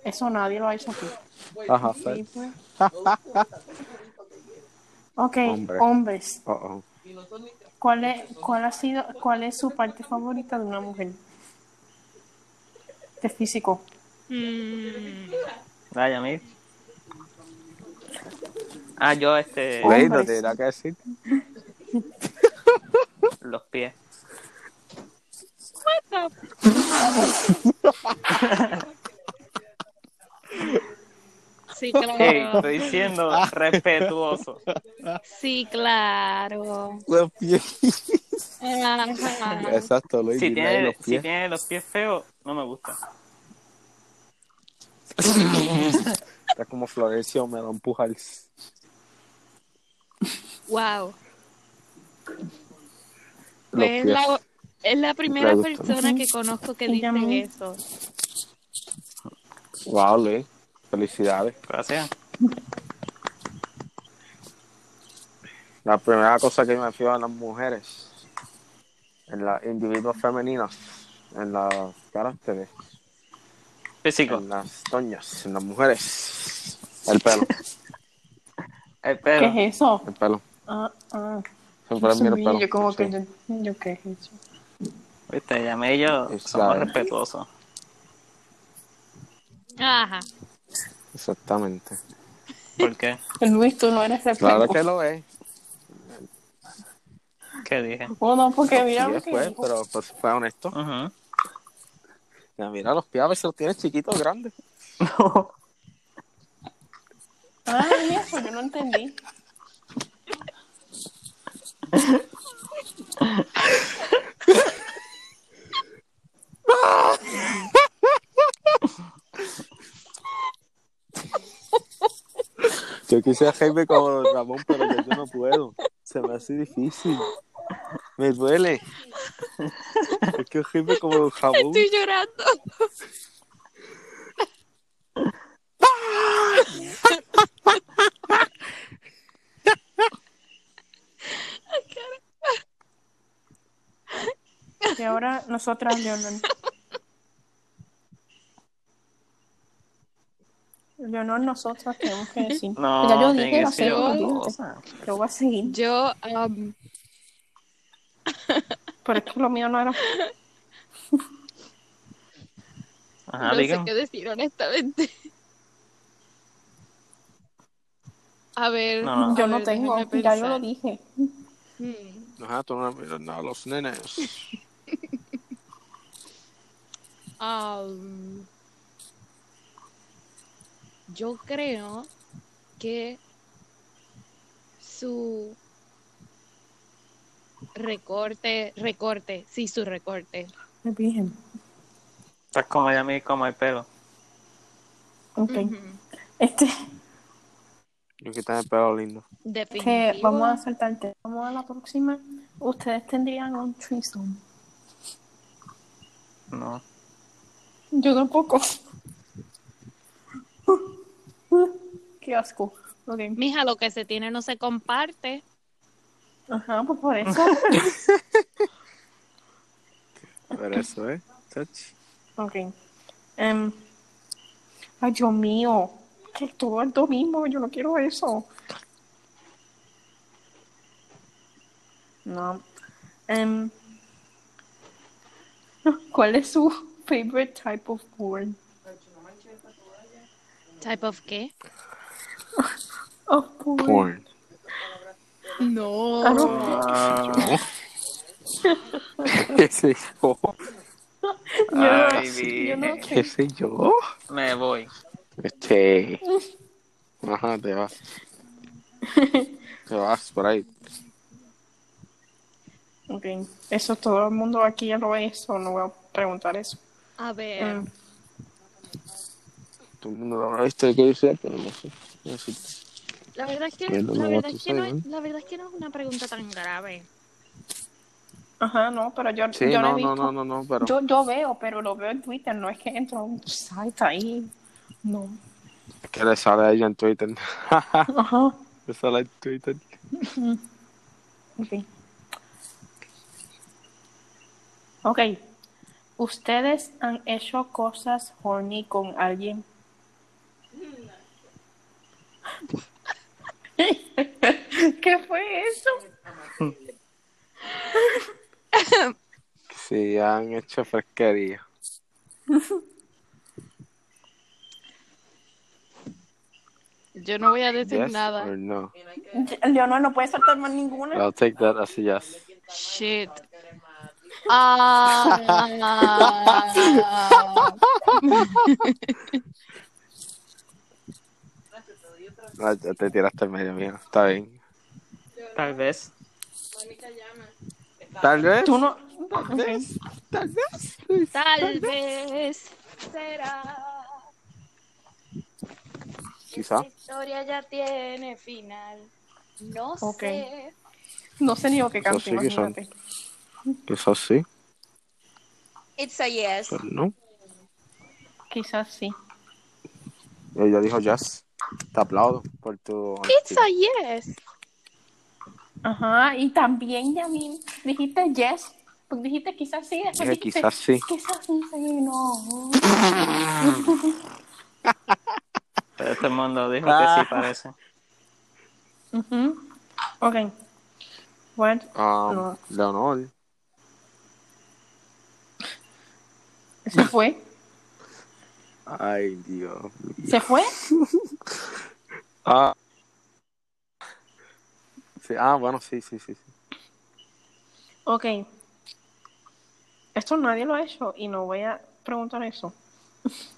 Speaker 2: Eso nadie lo ha hecho aquí.
Speaker 1: Ajá,
Speaker 2: Sí,
Speaker 1: Fer.
Speaker 2: pues. Ok,
Speaker 1: Hombre.
Speaker 2: hombres.
Speaker 1: Oh.
Speaker 2: ¿Cuál es, cuál ha sido, cuál es su parte favorita de una mujer? De físico.
Speaker 3: Mm,
Speaker 4: Vaya, mí. Ah, yo, este.
Speaker 1: Luis, no te dirá que decir.
Speaker 4: Los pies.
Speaker 3: Sí,
Speaker 4: Hey,
Speaker 3: claro.
Speaker 4: estoy diciendo respetuoso.
Speaker 3: Sí, claro.
Speaker 1: Los pies. Exacto, Luis.
Speaker 4: Si tiene,
Speaker 1: los
Speaker 4: si
Speaker 1: pies.
Speaker 4: tiene los pies feos, no me gusta.
Speaker 1: Está como Florencio, me da un pujar.
Speaker 3: Wow. Pues es la, es la primera persona que conozco que dice eso.
Speaker 1: Wow, Luis. Felicidades.
Speaker 4: Gracias.
Speaker 1: La primera cosa que me fijo en las mujeres, en los individuos femeninos, en los caracteres,
Speaker 4: Físico.
Speaker 1: en las doñas, en las mujeres, el pelo,
Speaker 4: El
Speaker 2: ¿Qué
Speaker 4: pelo.
Speaker 2: es eso?
Speaker 1: el pelo.
Speaker 2: Ah, ah.
Speaker 1: Siempre miro el pelo.
Speaker 2: yo como
Speaker 1: Sí.
Speaker 2: que yo, yo qué es eso.
Speaker 4: Viste, llamé yo.
Speaker 1: Exacto.
Speaker 4: Somos respetuosos.
Speaker 3: Ajá.
Speaker 1: Exactamente.
Speaker 4: ¿Por qué?
Speaker 2: Luis, tú no eres respetuoso.
Speaker 1: Claro que lo es.
Speaker 4: ¿Qué dije?
Speaker 2: Bueno, porque mira
Speaker 1: Sí,
Speaker 2: lo que
Speaker 1: fue,
Speaker 2: dijo.
Speaker 1: pero pues fue honesto.
Speaker 4: Ujú.
Speaker 1: Mira los pies, a veces los tienes chiquitos grandes.
Speaker 2: Ah, y eso, yo no entendí.
Speaker 1: Yo quise dejarme como Ramón, pero yo no puedo. Se me hace difícil. Me duele. Es que ojete como un jabón.
Speaker 3: Estoy llorando.
Speaker 2: Y ahora nosotras Leonor. Leonor, nosotras tenemos que decir.
Speaker 4: No,
Speaker 2: ya yo dije,
Speaker 4: va
Speaker 2: a
Speaker 4: ser yo,
Speaker 2: yo voy a seguir.
Speaker 3: Yo, um,
Speaker 2: pero es que lo mío no era.
Speaker 4: Ajá,
Speaker 3: no sé qué decir, honestamente. A ver.
Speaker 4: No.
Speaker 2: Yo no
Speaker 3: ver,
Speaker 2: tengo. Ya yo lo dije.
Speaker 3: Hmm.
Speaker 1: Ajá, tú no los nenes.
Speaker 3: Um, yo creo que su recorte, recorte, sí, su recorte.
Speaker 2: Me virgen.
Speaker 4: Estás como ella a mí, como el pelo.
Speaker 2: Ok.
Speaker 3: Ujú.
Speaker 2: Este,
Speaker 1: Yo que el pelo lindo.
Speaker 2: que
Speaker 3: Definitivo.
Speaker 2: vamos a saltarte. Vamos a la próxima. Ustedes tendrían un threesome.
Speaker 4: No.
Speaker 2: Yo tampoco. Qué asco. Ok.
Speaker 3: Mija, lo que se tiene no se comparte.
Speaker 2: Ajá, pues por eso.
Speaker 1: Pero eso, ¿eh? Touch.
Speaker 2: ok. Em, ay, Dios mío. Que todo es lo mismo. Yo no quiero eso. No. Em, ¿Cuál es su favorite type of porn?
Speaker 3: Type of qué?
Speaker 2: Of porn.
Speaker 1: Porn.
Speaker 3: No.
Speaker 4: Ah,
Speaker 1: ¿Qué sé yo?
Speaker 2: Yo no-
Speaker 4: Ay,
Speaker 2: yo no
Speaker 4: vi.
Speaker 1: ¿Qué sé yo?
Speaker 4: me voy.
Speaker 1: Este. Ajá, te vas. Te vas por ahí.
Speaker 2: Ok, eso todo el mundo aquí ya lo ve, eso no voy a preguntar eso.
Speaker 3: A ver.
Speaker 2: Em,
Speaker 1: Todo el mundo lo habrá visto que dice, pero no sé. No sé.
Speaker 3: La verdad es que, la
Speaker 1: lo
Speaker 3: verdad es que no, es- la verdad es que no es una pregunta tan grave.
Speaker 2: ajá, no, pero yo,
Speaker 1: Sí,
Speaker 2: yo he
Speaker 1: no,
Speaker 2: visto.
Speaker 1: no, no, no, no, pero.
Speaker 2: Yo, yo veo, pero lo veo en Twitter, no es que entro a un site ahí. No.
Speaker 1: Que le sale a ella en Twitter.
Speaker 2: Ajá.
Speaker 1: le sale en Twitter.
Speaker 2: Ok. Ok. ¿Ustedes han hecho cosas horny con alguien? ¿Qué fue eso?
Speaker 1: Sí, han hecho fresquería.
Speaker 3: Yo no voy a decir
Speaker 1: Yes
Speaker 3: nada.
Speaker 1: or no?
Speaker 2: Leonor no puede soltar más ninguna.
Speaker 1: I'll take that as a yes.
Speaker 3: Shit. Ah.
Speaker 1: Ah, ya te tiraste en medio mío. Está bien.
Speaker 4: Tal vez.
Speaker 1: Tal vez.
Speaker 2: Tú no.
Speaker 1: Tal vez. Tal vez.
Speaker 3: Tal vez será.
Speaker 1: Quizá.
Speaker 3: Esta historia ya tiene final. No
Speaker 2: Ok.
Speaker 3: sé.
Speaker 2: No sé ni lo que canto, imagínate.
Speaker 1: Quizás sí,
Speaker 3: It's a yes.
Speaker 1: pero no.
Speaker 2: Quizás sí.
Speaker 1: Ella dijo yes. Te aplaudo por tu.
Speaker 3: It's a yes.
Speaker 2: Ajá, y también, Yamin, dijiste yes. Pues dijiste quizás sí, después
Speaker 1: Dije,
Speaker 2: dijiste
Speaker 1: quizás sí.
Speaker 2: Quizás sí, no.
Speaker 4: Todo el mundo dijo
Speaker 1: Ah.
Speaker 4: que sí parece.
Speaker 2: Ujú. Ok. What?
Speaker 1: Um,
Speaker 2: No.
Speaker 1: Leonor.
Speaker 2: ¿Se fue?
Speaker 1: Ay, Dios mío.
Speaker 2: ¿Se fue?
Speaker 1: Ah. Sí, ah, bueno, sí, sí, sí. sí.
Speaker 2: Ok. Esto nadie lo ha hecho y no voy a preguntar eso.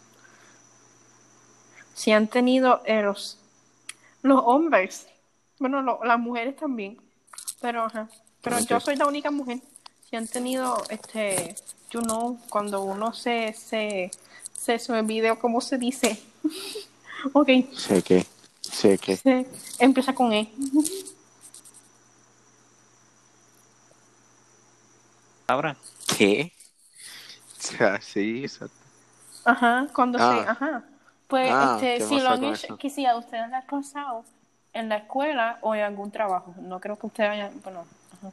Speaker 2: si han tenido eh, los, hombres, bueno, lo- las mujeres también, pero ajá. Pero yo soy la única mujer. Si han tenido, este, you know, cuando uno se, se, se, se me olvidó cómo se dice. ok,
Speaker 1: Sé que. Sé que.
Speaker 2: se, empieza con E.
Speaker 4: Ahora.
Speaker 1: ¿Qué? O sea, sí, exacto.
Speaker 2: Ajá, cuando
Speaker 1: Ah.
Speaker 2: se, ajá. Pues,
Speaker 1: Ah,
Speaker 2: este,
Speaker 1: ¿qué
Speaker 2: si lo han hecho, que si a ustedes les ha pasado en la escuela o en algún trabajo. No creo que ustedes hayan, bueno, ajá.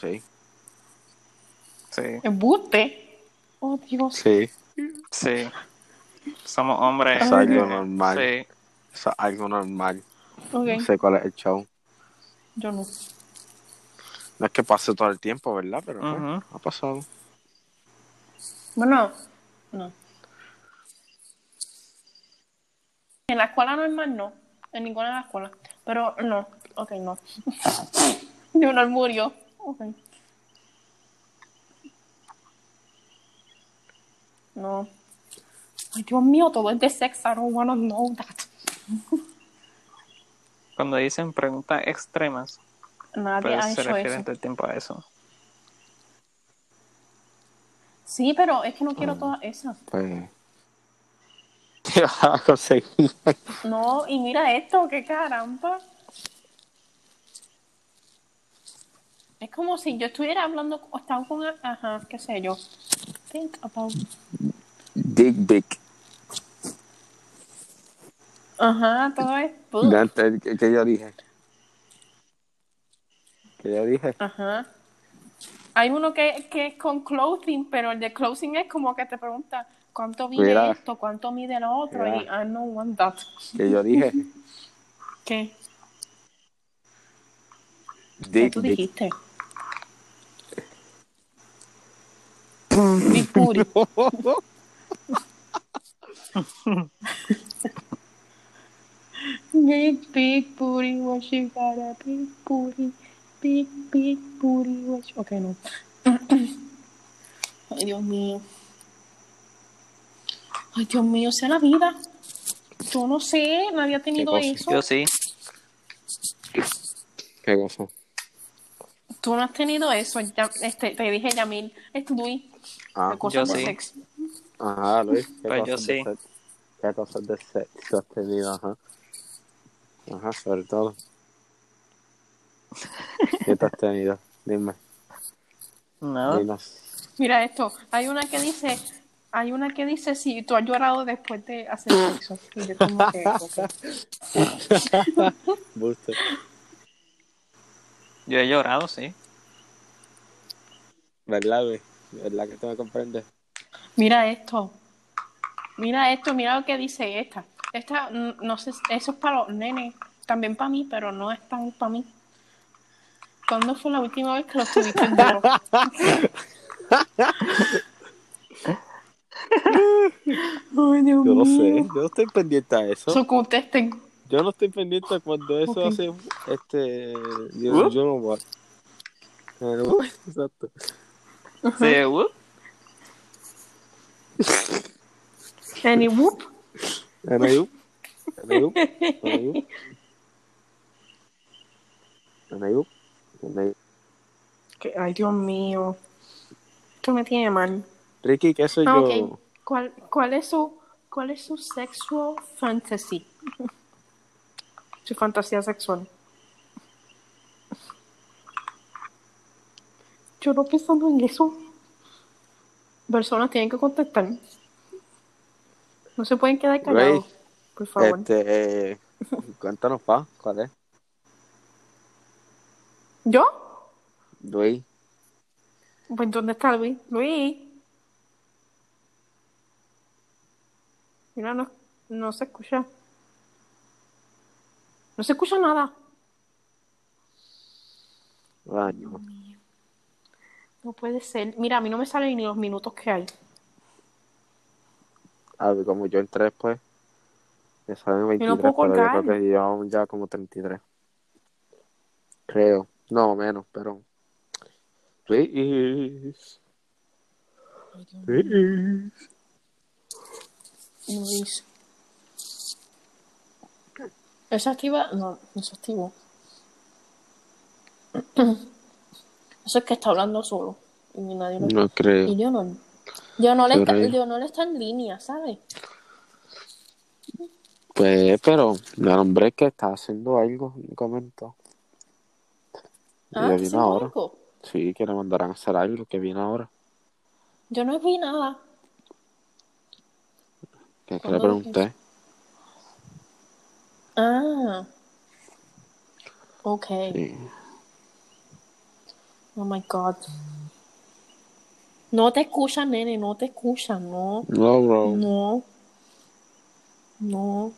Speaker 1: Sí.
Speaker 4: Sí,
Speaker 2: Embuste. Oh, Dios.
Speaker 1: Sí,
Speaker 4: sí. Somos hombres.
Speaker 1: es algo normal.
Speaker 4: Sí.
Speaker 1: Es algo normal.
Speaker 2: Ok,
Speaker 1: No sé cuál es el show.
Speaker 2: yo no.
Speaker 1: No es que pase todo el tiempo, ¿verdad? Pero pues, ha pasado.
Speaker 2: Bueno, no. En la escuela normal no. En ninguna de las escuelas. Pero no. Ok, no. Leonor murió. Ok. No. Ay, Dios mío, todo es de sex. I don't wanna know that.
Speaker 4: Cuando dicen preguntas extremas,
Speaker 2: Nadie
Speaker 4: pues
Speaker 2: ha
Speaker 4: se
Speaker 2: hecho
Speaker 4: refieren
Speaker 2: eso.
Speaker 4: todo el tiempo a eso.
Speaker 2: Sí, pero es que no quiero todas esas.
Speaker 1: Pues. ¿Qué vas a conseguir?
Speaker 2: No, y mira esto, qué caramba. Es como si yo estuviera hablando, o estaba con, ajá, qué sé yo. Think about.
Speaker 1: Dick Big.
Speaker 2: Ajá, todo es.
Speaker 1: ¿Qué, qué yo dije? ¿Qué yo dije?
Speaker 2: Ajá. Hay uno que, que es con clothing, pero el de clothing es como que te pregunta cuánto mide
Speaker 1: Mira.
Speaker 2: esto, cuánto mide el otro,
Speaker 1: Mira.
Speaker 2: y I don't want that.
Speaker 1: ¿Qué yo dije?
Speaker 2: ¿Qué? ¿Qué tú dijiste? Big booty. Big, big booty, what you got a big booty. Big, big booty, what. Ok, no. Ay, Dios mío. Ay, Dios mío, sea la vida. Yo no sé, nadie ha tenido eso.
Speaker 4: Yo sí.
Speaker 1: ¿Qué cosa?
Speaker 2: Tú no has tenido eso. Ya, este, te dije, Yamil, estudié
Speaker 1: Ah,
Speaker 2: de cosas
Speaker 4: yo
Speaker 2: de
Speaker 4: sí.
Speaker 2: sexo.
Speaker 1: ajá, Luis. ¿Qué
Speaker 4: Pues yo
Speaker 1: cosas de
Speaker 4: sí.
Speaker 1: sexo? ¿Qué cosas de sexo has tenido? Ajá. Ajá, sobre todo. ¿Qué te has tenido? Dime.
Speaker 4: No.
Speaker 1: Dinos.
Speaker 2: Mira esto, hay una que dice, hay una que dice si tú has llorado después de hacer sexo. Y yo como que, ok.
Speaker 4: Yo he llorado, sí.
Speaker 1: ¿Verdad, Luis? ¿Verdad que tú me comprendes?
Speaker 2: Mira esto. Mira esto, mira lo que dice esta. Esta, mm, no sé, eso es para los nenes, también para mí, pero no es tan para mí. ¿Cuándo fue la última vez que lo tuviste en Dios
Speaker 1: Yo no sé. Yo no estoy pendiente a eso.
Speaker 2: So, contesten.
Speaker 1: Yo no estoy pendiente cuando eso hace. Este. Yo,
Speaker 4: ¿Uh?
Speaker 1: yo no voy. Eh, uh, Exacto.
Speaker 4: Sí, uh,
Speaker 2: Any whoop.
Speaker 1: Anayup. Anayup. Anayup. Anayup. Anayup.
Speaker 2: Que- Ay, Dios mío. Esto me tiene mal.
Speaker 1: Ricky, ¿qué soy
Speaker 2: Ah,
Speaker 1: yo?
Speaker 2: ok. ¿Cuál, cuál, es su, ¿Cuál es su sexual fantasy? Su fantasía sexual. Yo no pensando en eso. Personas tienen que contestar. No se pueden quedar callados.
Speaker 1: Ray,
Speaker 2: Por favor.
Speaker 1: Este. eh, cuéntanos, pa. ¿Cuál es?
Speaker 2: ¿Yo?
Speaker 1: Luis.
Speaker 2: Pues, ¿dónde está Luis? Luis. Mira, no, no se escucha. No se escucha nada.
Speaker 1: Ay, no.
Speaker 2: Puede ser. Mira, a mí no me salen ni los minutos que hay.
Speaker 1: A ver, como yo entré después. Me salen 23,
Speaker 2: no puedo
Speaker 1: pero yo creo que llevamos ya como 33. Creo. No, menos, pero. Luis. Luis.
Speaker 2: Luis. ¿Eso activa? No, no se activó. Eso es que está hablando solo. Y nadie lo
Speaker 1: No creo.
Speaker 2: Y yo no. Yo no, le está, yo no le está en línea, ¿sabes?
Speaker 1: Pues, pero el hombre que está haciendo algo, comentó.
Speaker 2: Ah, ¿sí,
Speaker 1: ahora.
Speaker 2: algo?
Speaker 1: Sí, que le mandarán a hacer algo, que viene ahora.
Speaker 2: Yo no vi nada.
Speaker 1: Que le
Speaker 2: ¿Cuándo
Speaker 1: pregunté.
Speaker 2: Ah. Ok.
Speaker 1: Sí.
Speaker 2: Oh my God. No te escuchan, nene, no te escuchan, no.
Speaker 1: No, bro.
Speaker 2: No. No.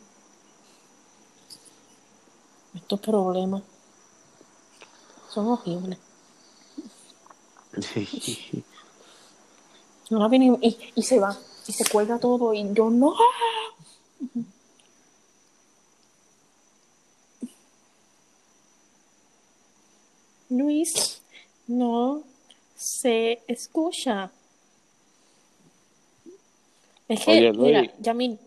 Speaker 2: Estos problemas son horribles. Ahora viene y, y se va. Y se cuelga todo. Y yo no. Luis, no se escucha. Es que,
Speaker 1: Oye, Luis.
Speaker 2: mira, Yamin,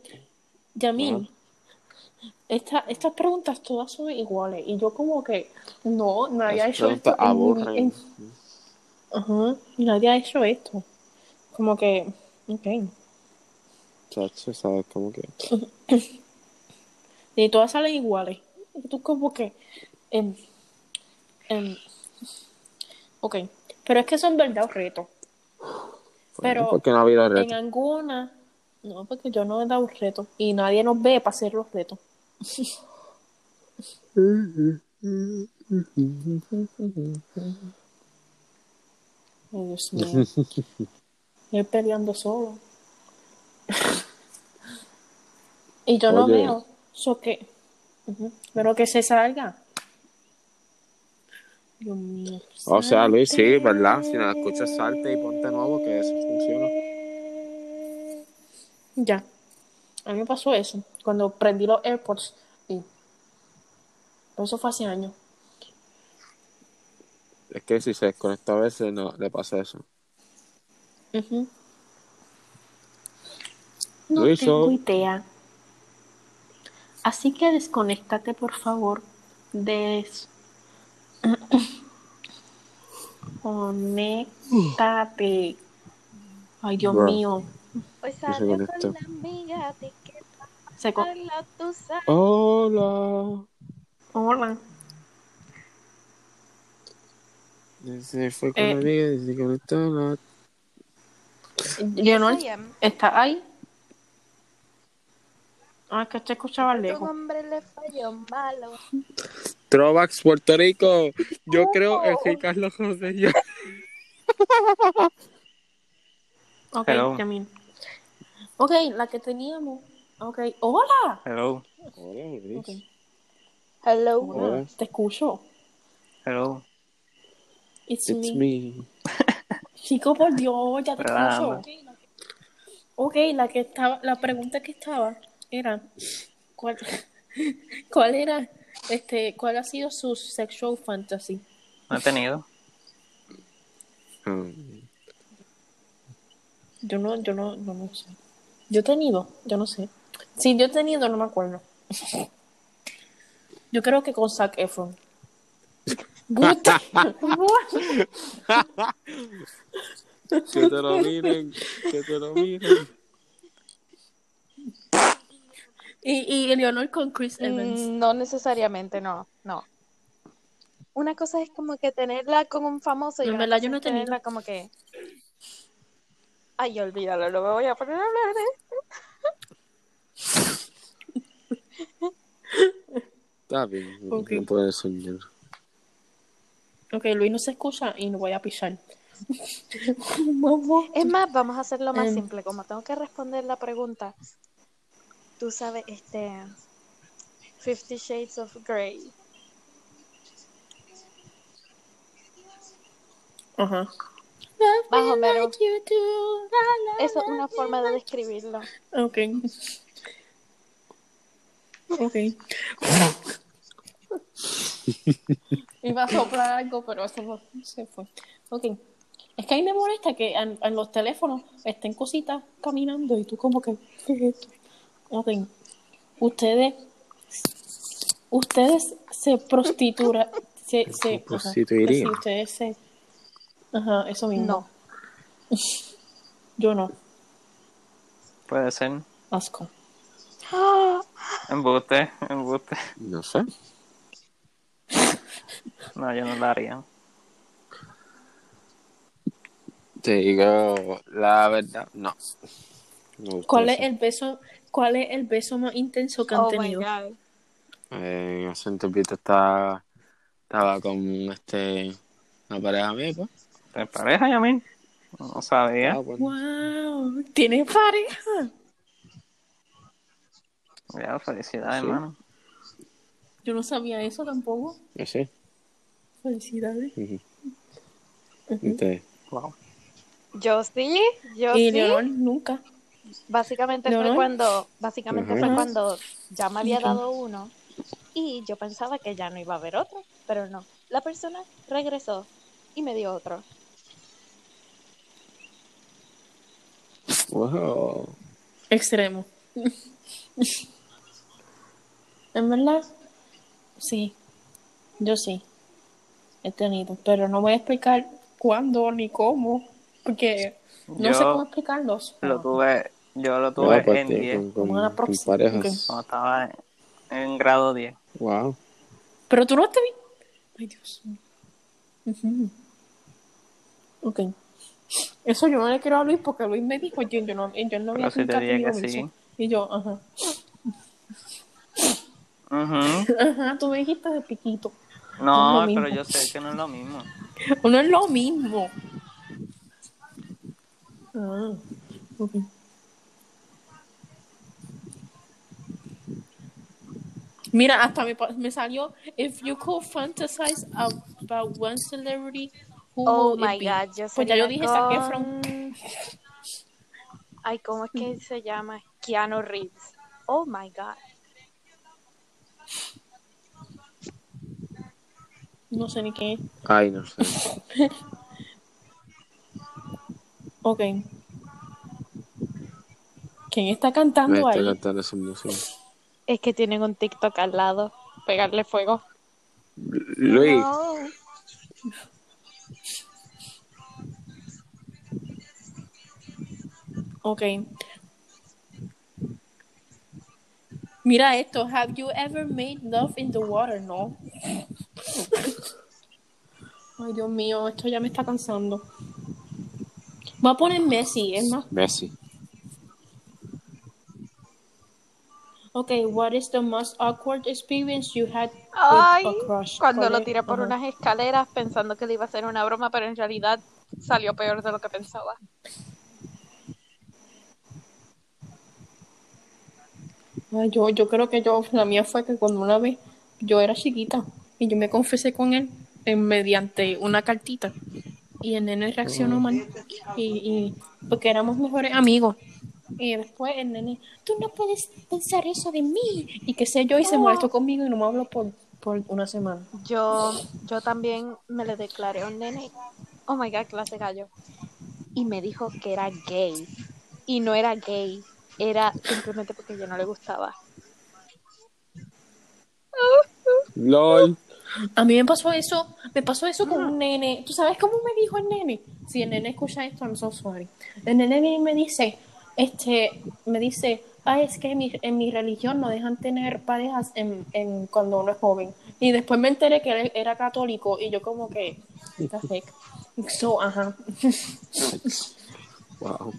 Speaker 2: esta, estas preguntas todas son iguales. Y yo como que, no, nadie ha hecho esto. en en- Ajá, nadie ha hecho esto. Como que, ok.
Speaker 1: Chacho, ¿sabes cómo que?
Speaker 2: Y todas salen iguales. Y tú como que... em, em, ok, pero es que son verdad o reto. Pero
Speaker 1: ¿Por qué no ha habido
Speaker 2: en alguna... No, porque yo no he dado reto. Y nadie nos ve para hacer los retos. Ay, Dios mío. Estoy peleando solo. y yo no veo. So que... Pero que se salga. Dios mío.
Speaker 1: O sea, Luis, sí. ¿verdad? Si no escuchas, salte y ponte nuevo, que eso funciona.
Speaker 2: Ya. A mí me pasó eso. Cuando prendí los AirPods. Y... Eso fue hace años.
Speaker 1: Es que si se desconecta a veces, no le pasa eso.
Speaker 2: No
Speaker 1: Luis,
Speaker 2: tengo
Speaker 1: so-
Speaker 2: idea. Así que desconéctate, por favor. Des... Conéctate. Ay, Dios
Speaker 1: Bro.
Speaker 2: mío.
Speaker 3: Hoy
Speaker 1: se
Speaker 3: salió con la amiga de que
Speaker 2: Se co-
Speaker 3: la tú sabes.
Speaker 1: Hola.
Speaker 2: Hola.
Speaker 1: Se fue con
Speaker 2: Eh.
Speaker 1: la amiga y se conectó la...
Speaker 3: Sí, em,
Speaker 2: ¿está ahí? Ah, que te escuchaba
Speaker 3: Un
Speaker 2: lejos.
Speaker 3: hombre le falló malo.
Speaker 1: Throwbacks Puerto Rico. Yo creo en que Carlos José ya.
Speaker 2: Ok,
Speaker 4: Hello.
Speaker 2: Ok, la que teníamos. Ok, hola.
Speaker 4: Hello,
Speaker 1: Hola, Luis.
Speaker 2: Ok,
Speaker 3: Hello.
Speaker 2: hola. Te escucho.
Speaker 4: hello.
Speaker 2: It's,
Speaker 1: It's
Speaker 2: me.
Speaker 1: me.
Speaker 2: Chico, por Dios, ya te escucho. Ok, la que estaba, la pregunta que estaba era ¿cuál, cuál era, este, cuál ha sido su sexual fantasy?
Speaker 4: No he tenido.
Speaker 1: Um,
Speaker 2: Yo no, yo no, no, no sé. Yo he tenido, yo no sé. Sí, yo he tenido, no me acuerdo. Yo creo que con Zac Efron. Good.
Speaker 1: que te lo miren. Que te lo miren.
Speaker 2: Y, y Leonor con Chris Evans.
Speaker 3: Mm, No necesariamente, no, no. Una cosa es como que tenerla con un famoso y
Speaker 2: En verdad, yo no
Speaker 3: tenerla como que... Ay, olvídalo, no me voy a poner a hablar de
Speaker 1: Está bien.
Speaker 2: Ok.
Speaker 1: No puede soñar.
Speaker 2: Ok, Luis no se escucha y no voy a pisar.
Speaker 3: Es más, vamos a hacerlo más
Speaker 2: Em.
Speaker 3: simple. Como tengo que responder la pregunta, tú sabes, este. Fifty Shades of Grey.
Speaker 2: Ajá.
Speaker 3: Más o menos. Eso es una forma de describirlo.
Speaker 2: Ok. Ok. Iba a soplar algo, pero eso no se fue. Ok. Es que a mí me molesta que en, en los teléfonos estén cositas caminando y tú como que... ¿qué es esto? Ok. Ustedes... Ustedes se prostitura... Se, se, ajá.
Speaker 1: prostituirían.
Speaker 2: Ustedes se... Ajá, eso mismo.
Speaker 3: No.
Speaker 2: Yo no.
Speaker 4: Puede ser.
Speaker 2: Asco.
Speaker 4: Embuste, embuste.
Speaker 1: No sé.
Speaker 4: No, yo no lo haría.
Speaker 1: Te digo la verdad. No.
Speaker 2: ¿Cuál es el beso, cuál es el beso más intenso que han
Speaker 3: Oh my
Speaker 2: tenido?
Speaker 3: god.
Speaker 1: Eh, hace un tiempito estaba, estaba con este una pareja mía, pues.
Speaker 4: ¿Te pareja, Yamin? No sabía.
Speaker 1: Ah, bueno.
Speaker 2: Wow, ¿tienes pareja?
Speaker 4: Ya, felicidades,
Speaker 1: Sí.
Speaker 4: hermano.
Speaker 2: Yo no sabía eso tampoco.
Speaker 1: Ya sé.
Speaker 2: Felicidades.
Speaker 1: Ujú. Entonces,
Speaker 4: Wow.
Speaker 3: Yo sí, yo
Speaker 2: Y
Speaker 3: sí.
Speaker 2: Leonor nunca.
Speaker 3: Básicamente fue cuando, básicamente fue cuando ya me había dado uno y yo pensaba que ya no iba a haber otro, pero no. La persona regresó y me dio otro.
Speaker 1: wow.
Speaker 2: Extremo. en verdad, sí. Yo sí. He tenido. Pero no voy a explicar cuándo ni cómo. Porque no
Speaker 4: Yo
Speaker 2: sé cómo explicarlos.
Speaker 4: Lo tuve, yo lo tuve
Speaker 1: pues,
Speaker 4: en
Speaker 1: que
Speaker 4: 10,
Speaker 1: con, con,
Speaker 2: Como una
Speaker 1: con
Speaker 2: próxima.
Speaker 1: parejas.
Speaker 4: cuando estaba en, en grado 10.
Speaker 1: Wow.
Speaker 2: Pero tú no te vi. Ay, Dios mío. Ujú. Ok. Eso yo no le quiero a Luis porque Luis me dijo, yo, yo no, yo no voy a
Speaker 4: Pero si que sí.
Speaker 2: Y yo, ajá.
Speaker 4: Ujú.
Speaker 2: Ajá, tú me dijiste de piquito.
Speaker 4: No,
Speaker 2: lo
Speaker 4: pero yo sé que no es lo mismo.
Speaker 2: No es lo mismo. Ah, ok. Mira, hasta me, pa- me salió If you could fantasize about one celebrity, who
Speaker 3: Oh
Speaker 2: would it
Speaker 3: my
Speaker 2: be?
Speaker 3: god, yo
Speaker 2: Pues ya yo dije Zac Efron.
Speaker 3: Ay, ¿cómo es que se llama? Keanu Reeves. Oh my god.
Speaker 2: No sé ni qué es.
Speaker 1: Ay, no sé.
Speaker 2: Ok. ¿Quién está
Speaker 1: Me
Speaker 2: cantando
Speaker 1: está
Speaker 2: ahí?
Speaker 1: cantando esa música.
Speaker 3: Es que tienen un TikTok al lado. Pegarle fuego.
Speaker 1: Luis,
Speaker 3: No.
Speaker 2: Ok. Mira esto. Have you ever made love in the water? No. Ay, Dios mío, esto ya me está cansando. Voy a poner Messi, es más.
Speaker 1: Messi.
Speaker 2: Ok, what is the most awkward experience you had with
Speaker 3: Ay,
Speaker 2: a crush?
Speaker 3: cuando
Speaker 2: ¿Cuál
Speaker 3: lo tiré por
Speaker 2: Ajá.
Speaker 3: unas escaleras pensando que le iba a hacer una broma, pero en realidad salió peor de lo que pensaba.
Speaker 2: Ay, yo, yo creo que yo, la mía fue que cuando una vez yo era chiquita y yo me confesé con él eh, mediante una cartita y el nene reaccionó mal y, y porque éramos mejores amigos y después el nene tú no puedes pensar eso de mí y qué sé yo y se molestó conmigo y no me habló por, por una semana
Speaker 3: Yo, yo también me le declaré a un nene. Oh my god, clase gallo. Y me dijo que era gay. Y no era gay. Era simplemente porque yo no le gustaba.
Speaker 1: LOL.
Speaker 2: a mí me pasó eso me pasó eso con un nene ¿tú sabes cómo me dijo el nene? si el nene escucha esto I'm so sorry el nene me dice este me dice ah es que en mi, en mi religión no dejan tener parejas en, en cuando uno es joven y después me enteré que él era católico y yo como que so ajá
Speaker 1: Wow.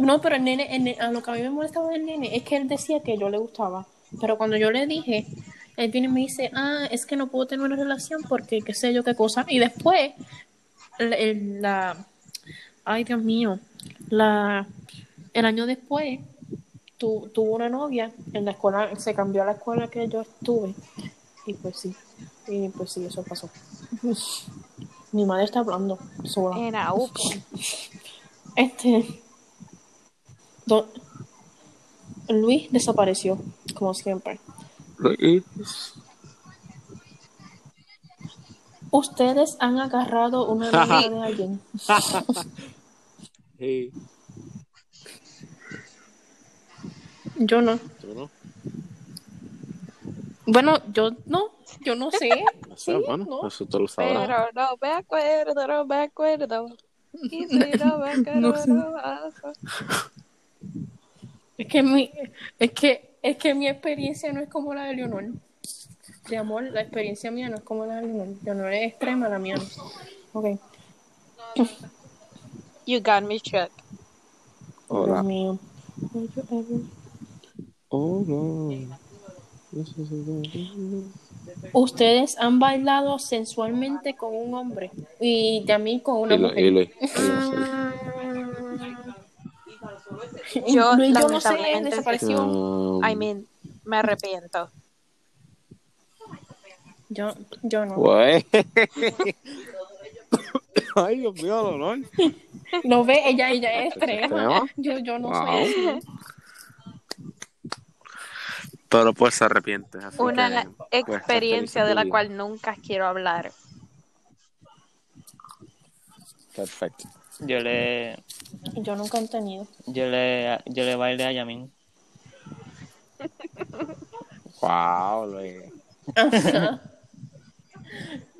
Speaker 2: No, pero el nene, el ne- a lo que a mí me molestaba del nene es que él decía que yo le gustaba. Pero cuando yo le dije, él viene y me dice, ah, es que no puedo tener una relación porque qué sé yo qué cosa. Y después, el- la, ay Dios mío, la, el año después, tu, tuvo una novia en la escuela, se cambió a la escuela que yo estuve. Y pues sí, y pues sí, eso pasó. Mi madre está hablando sola.
Speaker 3: En AUP.
Speaker 2: Este. do- Luis desapareció, como siempre.
Speaker 1: Luis.
Speaker 2: Ustedes han agarrado una de alguien.
Speaker 1: Sí.
Speaker 2: Yo no.
Speaker 1: ¿Tú no?
Speaker 2: Bueno, yo no. Yo no sé.
Speaker 1: No sé,
Speaker 2: Sí,
Speaker 1: bueno,
Speaker 2: no.
Speaker 1: eso tú lo sabrás.
Speaker 3: Pero no me acuerdo, no me acuerdo. Y si no me acuerdo,
Speaker 2: No sé.
Speaker 3: no paso.
Speaker 2: Es que mi, es que, es que mi experiencia no es como la de Leonor. De amor, la experiencia mía no es como la de Leonor. Leonor es extrema, la mía no. Ok.
Speaker 3: You got me shook.
Speaker 1: Hola.
Speaker 2: Dios mío.
Speaker 1: Oh, no.
Speaker 2: Ustedes han bailado sensualmente con un hombre y también con una
Speaker 1: Y lo-
Speaker 2: mujer.
Speaker 1: y lo- y lo-
Speaker 3: Yo,
Speaker 2: yo no sé, desapareció.
Speaker 1: Um,
Speaker 3: I mean, me arrepiento.
Speaker 2: Yo, yo no.
Speaker 1: Ay, Dios mío, dolor.
Speaker 2: Lo ve, ella, ella es
Speaker 1: ¿Extrema?
Speaker 2: Yo, yo no
Speaker 1: Wow.
Speaker 2: soy así.
Speaker 1: Pero pues se arrepiente. así
Speaker 3: Una
Speaker 1: que, pues,
Speaker 3: experiencia de la cual nunca quiero hablar.
Speaker 1: Perfecto.
Speaker 4: Yo le,
Speaker 2: Yo nunca he tenido.
Speaker 4: yo le, yo le bailé a Yamin.
Speaker 1: Wow, Luis.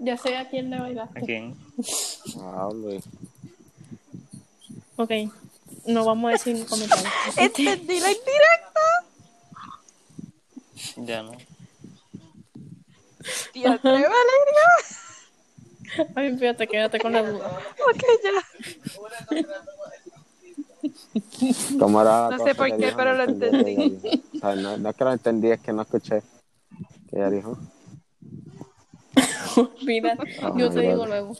Speaker 2: Ya sé a quién le
Speaker 4: ¿A
Speaker 2: bailaste.
Speaker 4: quién?
Speaker 1: Wow, Luis.
Speaker 2: Ok, no vamos a decir comentarios.
Speaker 3: Entendí la indirecta.
Speaker 4: Ya no.
Speaker 3: Dios te Valeria.
Speaker 2: Ay, fíjate, quédate con la duda.
Speaker 3: Ok, ya.
Speaker 1: ¿Cómo era la
Speaker 3: No sé por qué,
Speaker 1: dijo?
Speaker 3: pero lo
Speaker 1: entendí. O sea, no, no es que lo entendí, es que no escuché. Que ella dijo.
Speaker 2: Mira,
Speaker 1: Oh,
Speaker 2: yo te digo luego.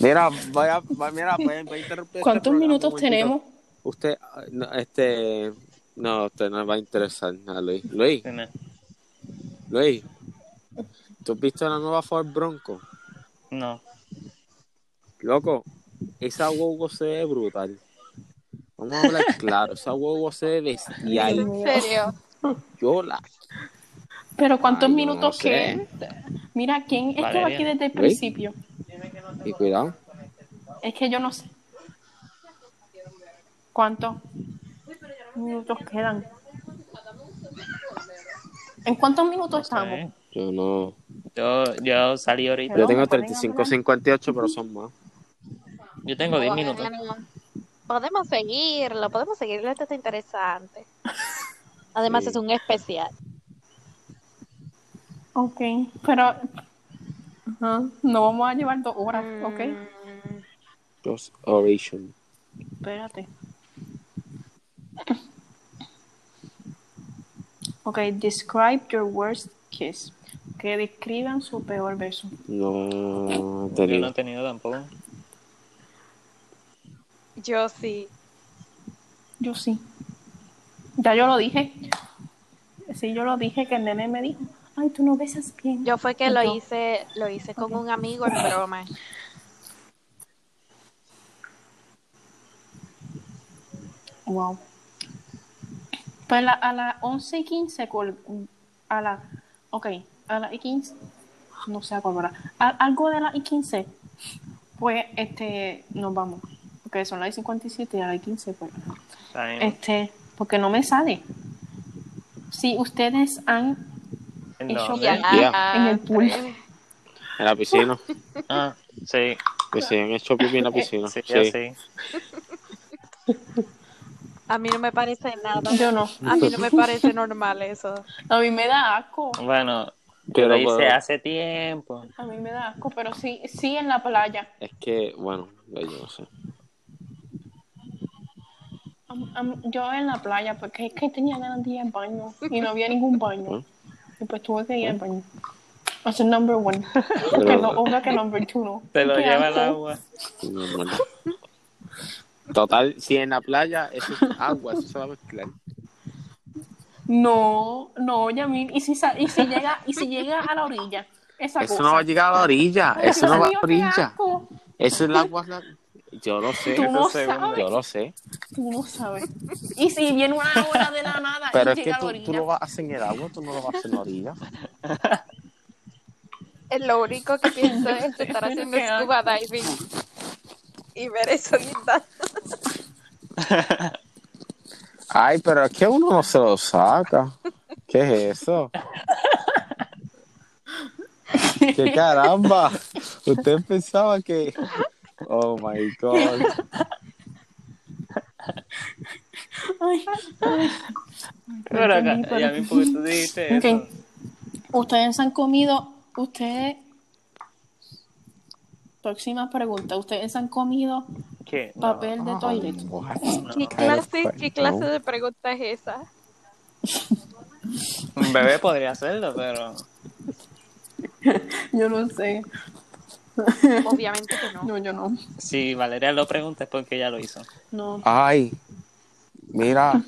Speaker 1: Mira, voy a, voy- mira, voy a, voy a interrumpir. este
Speaker 2: ¿Cuántos minutos tenemos?
Speaker 1: Usted, ah, no, este, no, usted no le va a interesar a Luis. Luis. Luis, ¿tú has visto la nueva Ford Bronco?
Speaker 4: No.
Speaker 1: Loco, esa huevo se ve brutal. Vamos a hablar claro, esa huevo se ve bestial.
Speaker 3: En serio.
Speaker 1: Yo la...
Speaker 2: Pero ¿cuántos
Speaker 1: Ay, no
Speaker 2: minutos
Speaker 1: sé.
Speaker 2: que? Mira, ¿quién estuvo aquí desde el principio?
Speaker 1: Y cuidado.
Speaker 2: Es que yo no sé. ¿Cuántos minutos quedan? ¿En cuántos minutos estamos?
Speaker 4: sé.
Speaker 1: Yo no...
Speaker 4: Yo, yo salí ahorita.
Speaker 1: Yo
Speaker 2: No,
Speaker 1: tengo
Speaker 2: me pueden
Speaker 1: 35, 58, pero son más.
Speaker 4: Yo tengo 10 minutos.
Speaker 3: Podemos seguirlo, podemos seguirlo, esto está interesante. Además
Speaker 1: Sí.
Speaker 3: es un especial.
Speaker 2: Ok, pero no vamos a llevar dos horas, ¿ok?
Speaker 3: Mm,
Speaker 1: Just Oration.
Speaker 2: Espérate. Ok, describe your worst kiss. Que describan su peor beso.
Speaker 1: No,
Speaker 4: Yo
Speaker 1: tenía.
Speaker 4: no he tenido tampoco.
Speaker 3: Yo sí.
Speaker 2: Yo sí. Ya yo lo dije. Sí, yo lo dije que el nene me dijo, ay, tú no besas bien.
Speaker 3: Yo fue que lo
Speaker 2: yo,
Speaker 3: hice, lo hice con un amigo en broma.
Speaker 2: Wow. Pues la- a las 11 y 15, col- a la, ok, a las y 15, no sé a cuál hora, A- algo de las y 15, pues, este, nos vamos, porque son las y 57 y a las y 15, pues, este, porque no me sale. Si ustedes han
Speaker 4: ¿En dónde?
Speaker 3: Ya,
Speaker 1: Ya.
Speaker 2: En el pool.
Speaker 1: En la piscina.
Speaker 4: Ah, sí.
Speaker 1: Se han hecho pipí en la piscina.
Speaker 4: Sí,
Speaker 1: Sí.
Speaker 4: sí.
Speaker 3: A mí no me parece nada.
Speaker 2: Yo no.
Speaker 3: A mí no me parece normal eso.
Speaker 2: A mí me da asco.
Speaker 4: Bueno,
Speaker 1: Pero,
Speaker 4: lo hice hace tiempo.
Speaker 2: A mí me da asco, pero sí, sí en la playa.
Speaker 1: Es que, bueno, yo no sé.
Speaker 2: Yo en la playa, porque es que tenía ganas de ir al baño y no había ningún baño. Y pues tuve que ir al baño. Ese es number one. que no, obvio que number two no.
Speaker 4: Te lo lleva el agua.
Speaker 1: No. Total, si en la playa eso es agua, eso se va a mezclar.
Speaker 2: No, no, Yamil. ¿Y si, sa- y si llega, y si llega a la orilla? Esa
Speaker 1: Eso
Speaker 2: cosa.
Speaker 1: no va a llegar a la orilla, eso no va a la orilla. Eso es el agua. Yo lo sé,
Speaker 2: Tú no
Speaker 1: yo
Speaker 2: sabes.
Speaker 1: lo sé.
Speaker 2: Tú no sabes. Y si viene una ola de la nada
Speaker 1: Pero
Speaker 2: y
Speaker 1: es que
Speaker 2: llega a la
Speaker 1: tú,
Speaker 2: orilla.
Speaker 1: tú lo vas a hacer en el agua, tú no lo vas a hacer en la orilla.
Speaker 3: Es lo único que pienso es estar haciendo scuba diving y ver eso.
Speaker 1: Ay, pero es que uno no se lo saca. ¿Qué es eso? ¿Qué caramba? Usted pensaba que... Oh, my God.
Speaker 2: Ay, ay.
Speaker 4: Pero acá, ya me porque tú dijiste eso.
Speaker 2: Ustedes han comido, ustedes... Próxima pregunta. ¿Ustedes han comido
Speaker 4: ¿Qué? No.
Speaker 2: papel de toilet?
Speaker 1: What?
Speaker 3: ¿Qué clase, ¿Qué clase de pregunta es esa?
Speaker 4: Un bebé podría hacerlo, pero
Speaker 2: Yo no sé.
Speaker 3: Obviamente que no.
Speaker 2: No, yo no.
Speaker 4: si Valeria lo pregunta es porque ella lo hizo.
Speaker 2: No,
Speaker 1: Ay, mira,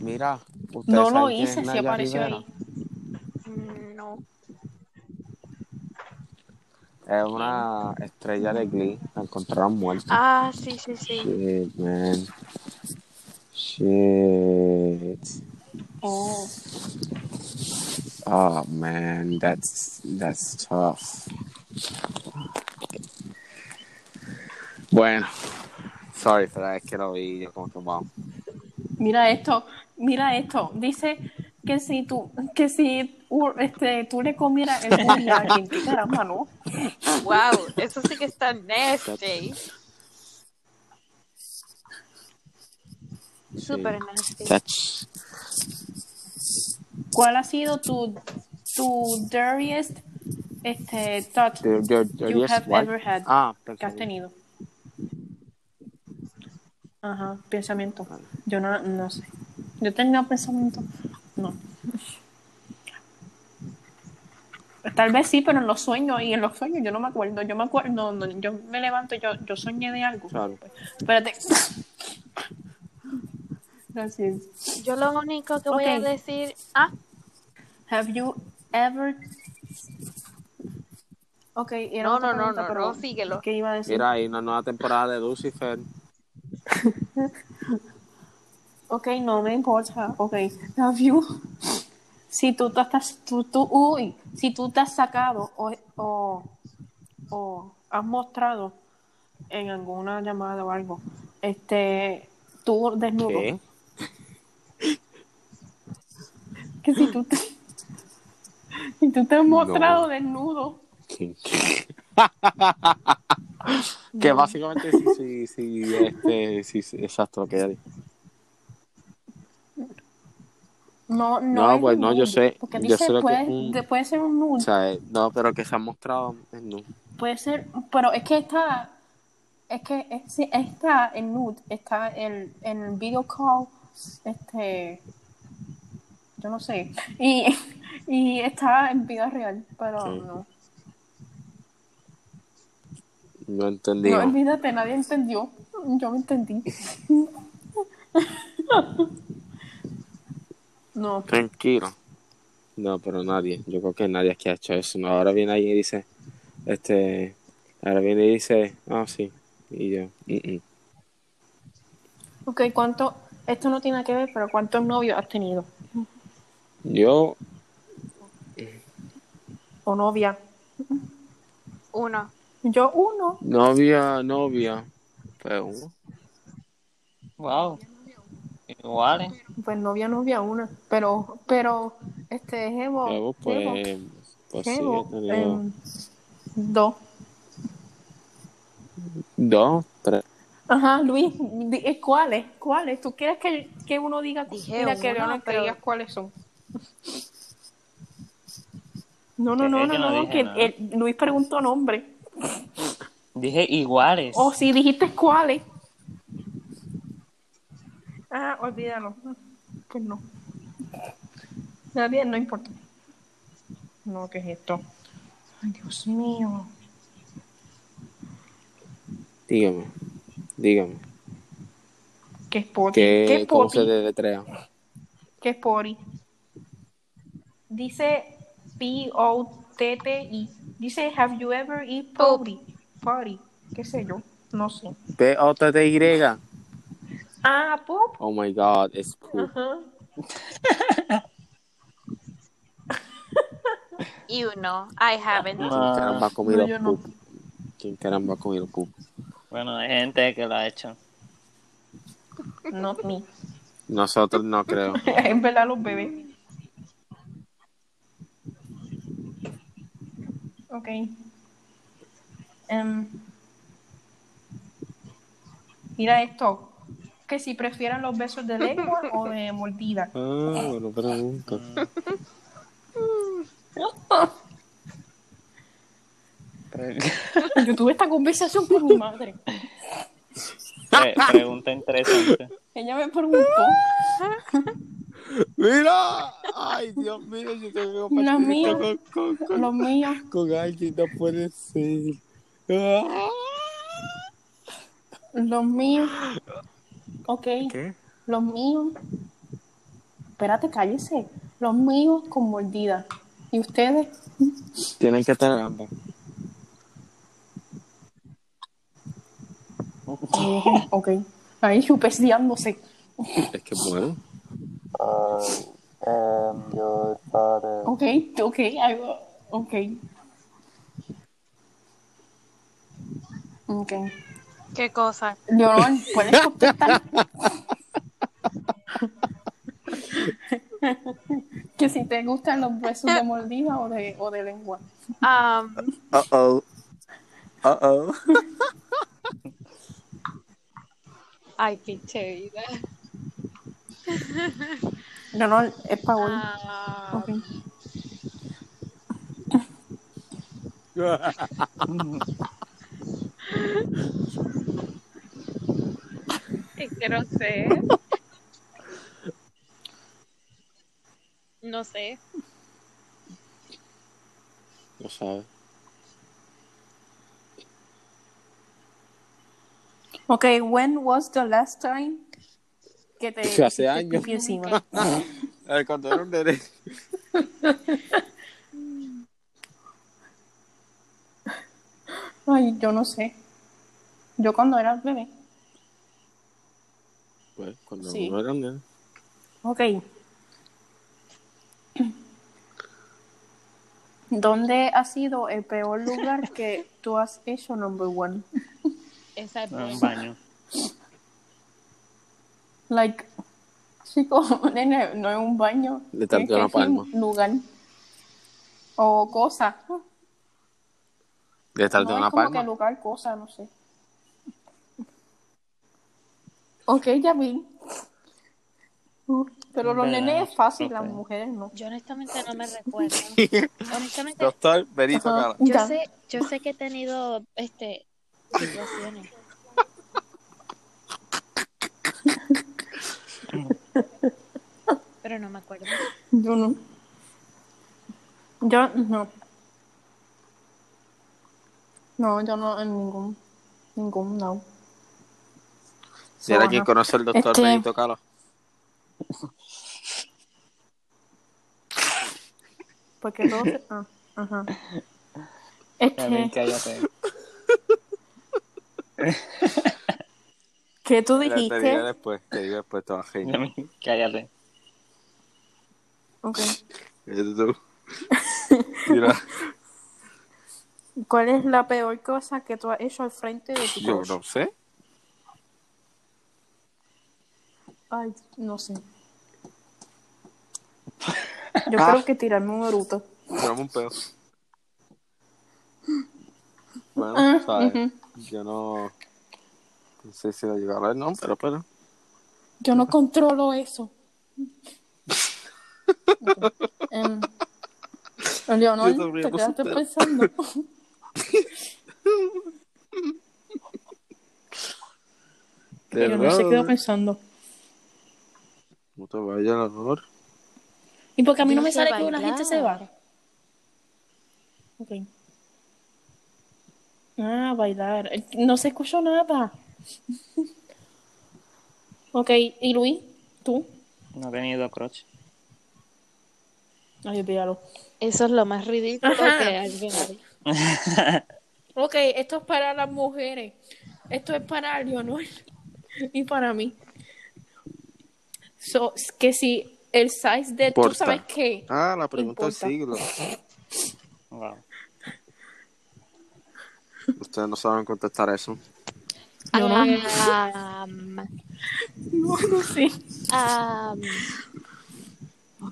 Speaker 1: mira. ¿ustedes
Speaker 2: no lo hice, si apareció
Speaker 1: Rivera?
Speaker 2: ahí.
Speaker 3: Mm, No.
Speaker 1: Es una estrella de Glee. La encontraron muerta.
Speaker 3: Ah, sí, sí, sí.
Speaker 1: Shit, man. Shit.
Speaker 2: Oh.
Speaker 1: Oh man, that's that's tough. Bueno, sorry, pero es que lo vi yo como que wow.
Speaker 2: Mira esto, mira esto. Dice que si tú, que si este, tú le comieras el culo a alguien, qué caramba, ¿no?
Speaker 3: Wow, eso sí que está nasty. Super nasty.
Speaker 1: That's
Speaker 2: ¿Cuál ha sido tu, tu dirtiest este, thought
Speaker 1: the, the, the
Speaker 2: you have
Speaker 1: what?
Speaker 2: ever had
Speaker 1: Ah,
Speaker 2: que has tenido? Ajá, pensamiento. Yo no, no sé. Yo tenía pensamiento. No. Tal vez sí, pero en los sueños, y en los sueños yo no me acuerdo. Yo me acuerdo, no, no, yo me levanto, yo, yo soñé de algo.
Speaker 1: Claro.
Speaker 2: Espérate. Gracias.
Speaker 3: Yo lo único que voy a decir. Ah,
Speaker 2: Have you ever. Ok, era
Speaker 3: no, no, no, no,
Speaker 2: pero
Speaker 3: no, síguelo.
Speaker 2: ¿Qué iba a decir?
Speaker 1: Mira, hay una nueva temporada de Lucifer.
Speaker 2: Ok, no me importa. Ok, have you. Si tú te estás. Tú, tú, uy, si tú te has sacado o, o, o has mostrado en alguna llamada o algo, este. Tú desnudo.
Speaker 1: ¿Qué?
Speaker 2: Que si tú te. Si tú te has mostrado desnudo.
Speaker 1: que básicamente sí, sí, sí, este, sí, sí, exacto lo que ella dijo.
Speaker 2: No, no.
Speaker 1: No,
Speaker 2: es
Speaker 1: pues no, yo
Speaker 2: nude,
Speaker 1: sé-
Speaker 2: Porque
Speaker 1: yo
Speaker 2: dice,
Speaker 1: sé lo que
Speaker 2: puede,
Speaker 1: es un-
Speaker 2: de- puede ser un nude.
Speaker 1: O sea, eh, no, pero que se ha mostrado no.
Speaker 2: Puede ser, pero es que está, es que es- está en nude, está en, en el video call, este, yo no sé, y, y está en vida real, pero
Speaker 1: Sí.
Speaker 2: no.
Speaker 1: No entendí.
Speaker 2: No olvídate, nadie entendió, yo me entendí. No,
Speaker 1: Tranquilo. No, pero nadie. Yo creo que nadie aquí ha hecho eso. No, ahora viene alguien y dice, este, ahora viene y dice, ah, sí. Y yo, "Mm, mm".
Speaker 2: ok, ¿cuánto, esto no tiene que ver, pero cuántos novios has tenido?
Speaker 1: yo,
Speaker 2: O novia.
Speaker 3: Uno.
Speaker 2: Yo uno.
Speaker 1: novia, novia, pues uno.
Speaker 4: Wow. Iguales.
Speaker 2: Pues novia, novia, una. Pero, pero, este.
Speaker 1: Luego,
Speaker 2: Jevo,
Speaker 1: pues, pues sí,
Speaker 2: Jevo,
Speaker 1: he tenido
Speaker 2: em, dos.
Speaker 1: dos, tres.
Speaker 2: Ajá, Luis, eh, ¿cuáles? ¿Cuáles? ¿Tú quieres que, que uno diga,
Speaker 3: Dije
Speaker 2: mira, que que
Speaker 3: pero-
Speaker 2: digas cuáles son? No, no, no, no,
Speaker 4: no
Speaker 2: que Luis preguntó nombre.
Speaker 4: Dije iguales.
Speaker 2: O si dijiste cuáles. Ah, olvídalo. Pues no. Está bien, no importa. No, ¿qué es esto? Ay, Dios mío.
Speaker 1: Dígame, dígame.
Speaker 2: ¿Qué es poti?
Speaker 1: ¿Qué,
Speaker 2: ¿Qué es
Speaker 1: ¿Cómo
Speaker 2: poti?
Speaker 1: se deletrea?
Speaker 2: ¿Qué es pori? Dice P-O-T-T-I. Dice, have you ever eat poti? Party. ¿Qué sé yo? No sé.
Speaker 1: P-O-T-T-Y.
Speaker 2: Ah, pop.
Speaker 1: Oh my god, it's poop.
Speaker 2: Ajá.
Speaker 3: Y uno. I haven't.
Speaker 1: ¿Quién
Speaker 4: Ah,
Speaker 1: caramba ha comido
Speaker 2: no, yo no.
Speaker 1: poop? ¿Quién caramba ha comido poop?
Speaker 4: Bueno, hay gente que lo ha hecho.
Speaker 2: Not me.
Speaker 1: Nosotros no creo.
Speaker 2: en verdad los bebés. Ok. Em, mira esto. Que si prefieren los besos de lengua o de mordida.
Speaker 1: Ah, bueno, pregunta.
Speaker 2: Yo tuve esta conversación con mi madre.
Speaker 4: Pre- pregunta interesante.
Speaker 2: Ella me preguntó.
Speaker 1: ¡Mira! ¡Ay, Dios mío! Yo tengo que
Speaker 2: Los míos.
Speaker 1: con, con, con,
Speaker 2: Los míos,
Speaker 1: con alguien. No puede ser. Ah.
Speaker 2: los míos. Ok,
Speaker 1: ¿Qué?
Speaker 2: los míos. Espérate, cállese. Los míos con mordida. ¿Y ustedes?
Speaker 1: Tienen que tener ambos.
Speaker 2: Ok. Ahí chupeseándose.
Speaker 1: Es que bueno.
Speaker 4: I am your father.
Speaker 2: Ok, ok, algo. Ok. Ok.
Speaker 3: ¿Qué cosa?
Speaker 2: Leonor, ¿puedes contestar? que si te gustan los besos de mordida o de, o de lengua.
Speaker 3: Um,
Speaker 1: Uh oh. Uh oh.
Speaker 3: ay, pinche vida.
Speaker 2: Leonor, es para hoy.
Speaker 3: Ah,
Speaker 2: Ok.
Speaker 3: es que no sé. No sé.
Speaker 1: No sabe.
Speaker 2: Ok, when was the last time que te
Speaker 1: Hace
Speaker 2: hiciste
Speaker 1: años.
Speaker 2: encima?
Speaker 1: Cuando era un nene.
Speaker 2: Ay, yo no sé. Yo cuando era bebé.
Speaker 1: Pues, cuando
Speaker 2: Sí.
Speaker 1: uno era un nene.
Speaker 2: Ok. ¿Dónde ha sido el peor lugar que tú has hecho number one?
Speaker 3: Esa es
Speaker 4: En un baño.
Speaker 2: Like, chico, nene, no es un baño. Tienes
Speaker 1: tanto una palma.
Speaker 2: Lugar. O cosa.
Speaker 1: De estar de
Speaker 2: No
Speaker 1: una
Speaker 2: es como
Speaker 1: palma.
Speaker 2: que lugar, cosa, no sé. Ok, ya vi. Uh, Pero los
Speaker 4: Verá,
Speaker 2: nenes es fácil,
Speaker 4: ok.
Speaker 2: las mujeres no.
Speaker 3: Yo honestamente no me recuerdo. Honestamente,
Speaker 1: Doctor Benito
Speaker 2: Ajá.
Speaker 1: Cala.
Speaker 3: yo sé, yo sé que he tenido este situaciones. Pero no me acuerdo.
Speaker 2: Yo no. Yo no. No, yo no en ningún. Ningún, no.
Speaker 1: Si era
Speaker 2: Ajá.
Speaker 1: quien conoce al doctor
Speaker 2: Este-
Speaker 1: Benito Cala.
Speaker 2: Porque todos. ah, ajá. Es
Speaker 4: También
Speaker 2: que.
Speaker 4: cállate.
Speaker 2: ¿Qué tú dijiste?
Speaker 1: después, te diga después, te vas a reír.
Speaker 4: También cállate.
Speaker 2: Ok.
Speaker 1: Mira,
Speaker 2: ¿Cuál es la peor cosa que tú has hecho al frente de tu
Speaker 1: yo
Speaker 2: crush?
Speaker 1: no sé.
Speaker 2: Ay, no sé. Yo creo que tirarme un eruto.
Speaker 1: Tirame un pedo. Bueno,
Speaker 2: Ah,
Speaker 1: ¿sabes?
Speaker 2: ujú.
Speaker 1: Yo no. No sé si lo llego a ver, no, pero, pero.
Speaker 2: Yo no controlo eso. Em, Leonor, te
Speaker 1: me
Speaker 2: quedaste pensando. Leonor se quedó pensando.
Speaker 1: No te vayas, Leonor.
Speaker 2: ¿Y porque a mí no me
Speaker 3: Dije
Speaker 2: sale que una gente se va? Ok. Ah, bailar. No se escuchó nada. ok, ¿y Luis? ¿Tú?
Speaker 4: No he tenido crotch.
Speaker 2: Ay.
Speaker 3: Eso es lo más ridículo
Speaker 2: Ajá.
Speaker 3: que alguien haría.
Speaker 2: Ok, esto es para las mujeres. Esto es para Leonor y para mí. So, que si el size de... ¿Tú sabes qué?
Speaker 1: Ah, la pregunta del siglo.
Speaker 4: Wow.
Speaker 1: Ustedes no saben contestar eso.
Speaker 2: No. No, no sé.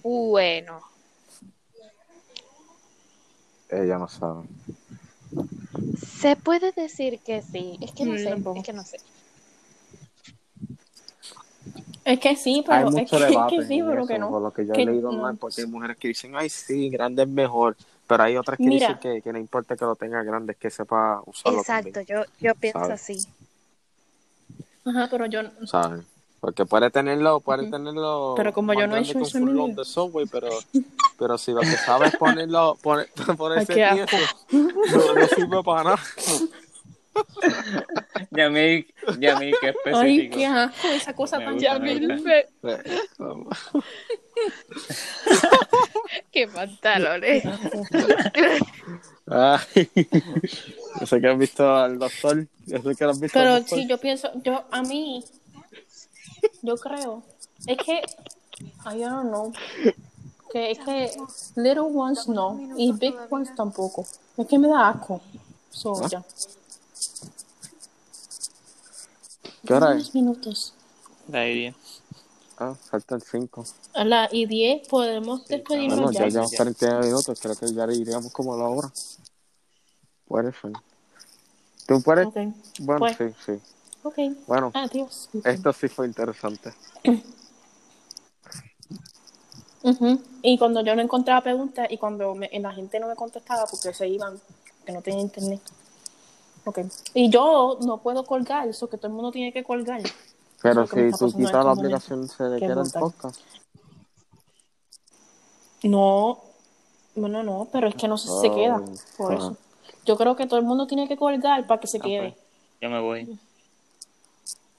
Speaker 3: bueno,
Speaker 1: Ella no sabe.
Speaker 3: se puede decir que sí. Es que no
Speaker 2: Mm,
Speaker 3: sé,
Speaker 2: tampoco.
Speaker 3: es que no sé.
Speaker 2: Es que sí,
Speaker 1: Hay
Speaker 2: pero es
Speaker 1: mucho
Speaker 2: que,
Speaker 1: debate
Speaker 2: que sí,
Speaker 1: en
Speaker 2: pero
Speaker 1: eso,
Speaker 2: que no.
Speaker 1: Por lo que yo
Speaker 2: Que
Speaker 1: he leído
Speaker 2: no.
Speaker 1: online, porque hay mujeres que dicen, ay, sí, grande es mejor. Pero hay otras que
Speaker 2: Mira.
Speaker 1: dicen que, que no importa que lo tenga grande, es que sepa usarlo
Speaker 3: Exacto,
Speaker 1: también.
Speaker 3: yo, yo pienso
Speaker 1: ¿Sabe?
Speaker 3: así.
Speaker 2: Ajá, pero yo...
Speaker 1: ¿Saben? Porque puede tenerlo, puede tenerlo.
Speaker 2: Pero como yo no he hecho eso en mi
Speaker 1: furlong
Speaker 2: vida.
Speaker 1: de Subway, pero, pero si lo que sabes es ponerlo, poner, ponerse
Speaker 2: qué
Speaker 1: tieso, no, no sirve para nada.
Speaker 4: Yamil, Yamil, qué específico.
Speaker 2: Ay, qué asco, esa cosa
Speaker 4: Me
Speaker 2: tan
Speaker 4: gusta,
Speaker 2: llame.
Speaker 4: me.
Speaker 3: Qué pantalones.
Speaker 1: Ay, yo sé que has visto al doctor. Yo sé que lo has visto
Speaker 2: Pero sí, yo pienso, yo, a mí, yo creo, es que, I don't know, que es que little ones no, y big ones tampoco. Es que me da asco. So,
Speaker 1: ¿Ah?
Speaker 2: ya.
Speaker 1: ¿Qué hora es?
Speaker 2: minutos.
Speaker 4: La idea.
Speaker 1: Ah, faltan cinco.
Speaker 2: A las y 10 podemos despedirnos
Speaker 1: Bueno,
Speaker 2: ya.
Speaker 1: ya llevamos 40 minutos. Creo que ya iríamos como a la hora. Puede ser. ¿Tú puedes?
Speaker 2: Ok,
Speaker 1: Bueno,
Speaker 2: Pues.
Speaker 1: sí, sí.
Speaker 2: Ok.
Speaker 1: Bueno,
Speaker 2: Adiós.
Speaker 1: esto sí fue interesante.
Speaker 2: Ujú. Y cuando yo no encontraba preguntas y cuando me- la gente no me contestaba porque se iban, que no tenían internet. Ok. Y yo no puedo colgar, eso que todo el mundo tiene que colgar.
Speaker 1: Pero
Speaker 2: Eso
Speaker 1: si tú quitas la aplicación, se le queda el podcast.
Speaker 2: No, bueno, no, pero es que no se, se
Speaker 1: Oh,
Speaker 2: queda. Por
Speaker 1: ah.
Speaker 2: eso. Yo creo que todo el mundo tiene que colgar para que se
Speaker 4: Ah,
Speaker 2: quede.
Speaker 4: pues, Yo me voy.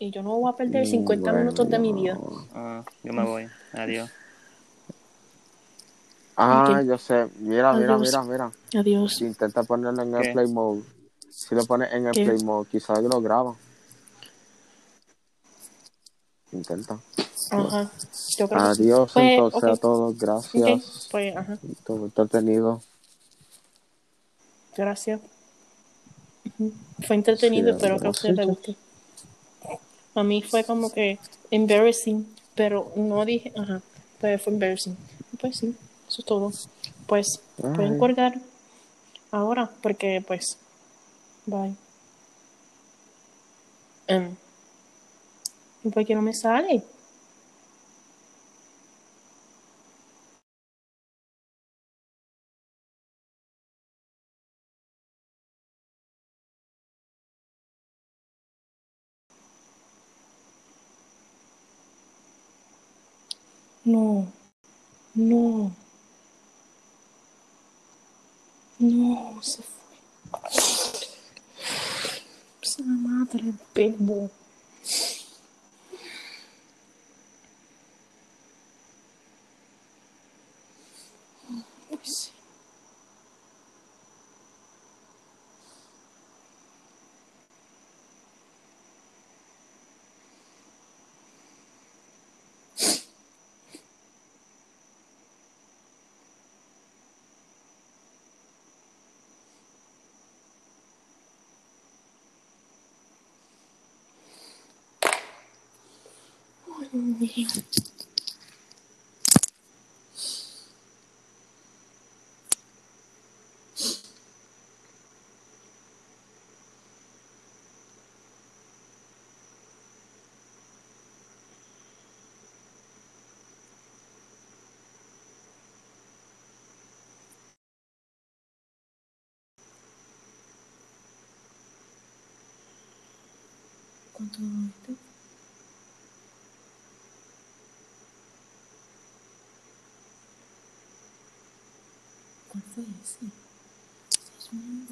Speaker 2: Y yo no voy a perder 50
Speaker 1: Bueno,
Speaker 2: minutos de mi vida.
Speaker 4: Ah, yo me voy. Adiós.
Speaker 1: Ah, yo sé. Mira, mira,
Speaker 2: Adiós.
Speaker 1: mira, mira.
Speaker 2: Adiós.
Speaker 1: Si intenta ponerlo en el play mode. Si lo pones en el
Speaker 2: ¿Qué?
Speaker 1: play mode, quizás lo graba. Intenta.
Speaker 2: Ajá. Yo creo que sí.
Speaker 1: Adiós
Speaker 2: Pues,
Speaker 1: entonces
Speaker 2: ok.
Speaker 1: a todos. Gracias.
Speaker 2: Pues, ajá.
Speaker 1: Estuvo entretenido.
Speaker 2: Gracias. Fue entretenido,
Speaker 1: Sí,
Speaker 2: espero que a ustedes les guste. A mí fue como que embarrassing, pero no dije, ajá, pues fue embarrassing. Pues sí, eso es todo. Pues pueden colgar ahora, porque pues, bye. Em, ¿Y por qué no me sale? No, no, no, se fue. Se la madre el pelo. ¿Cuánto este? ¿Cuál fue ese? Ese es un-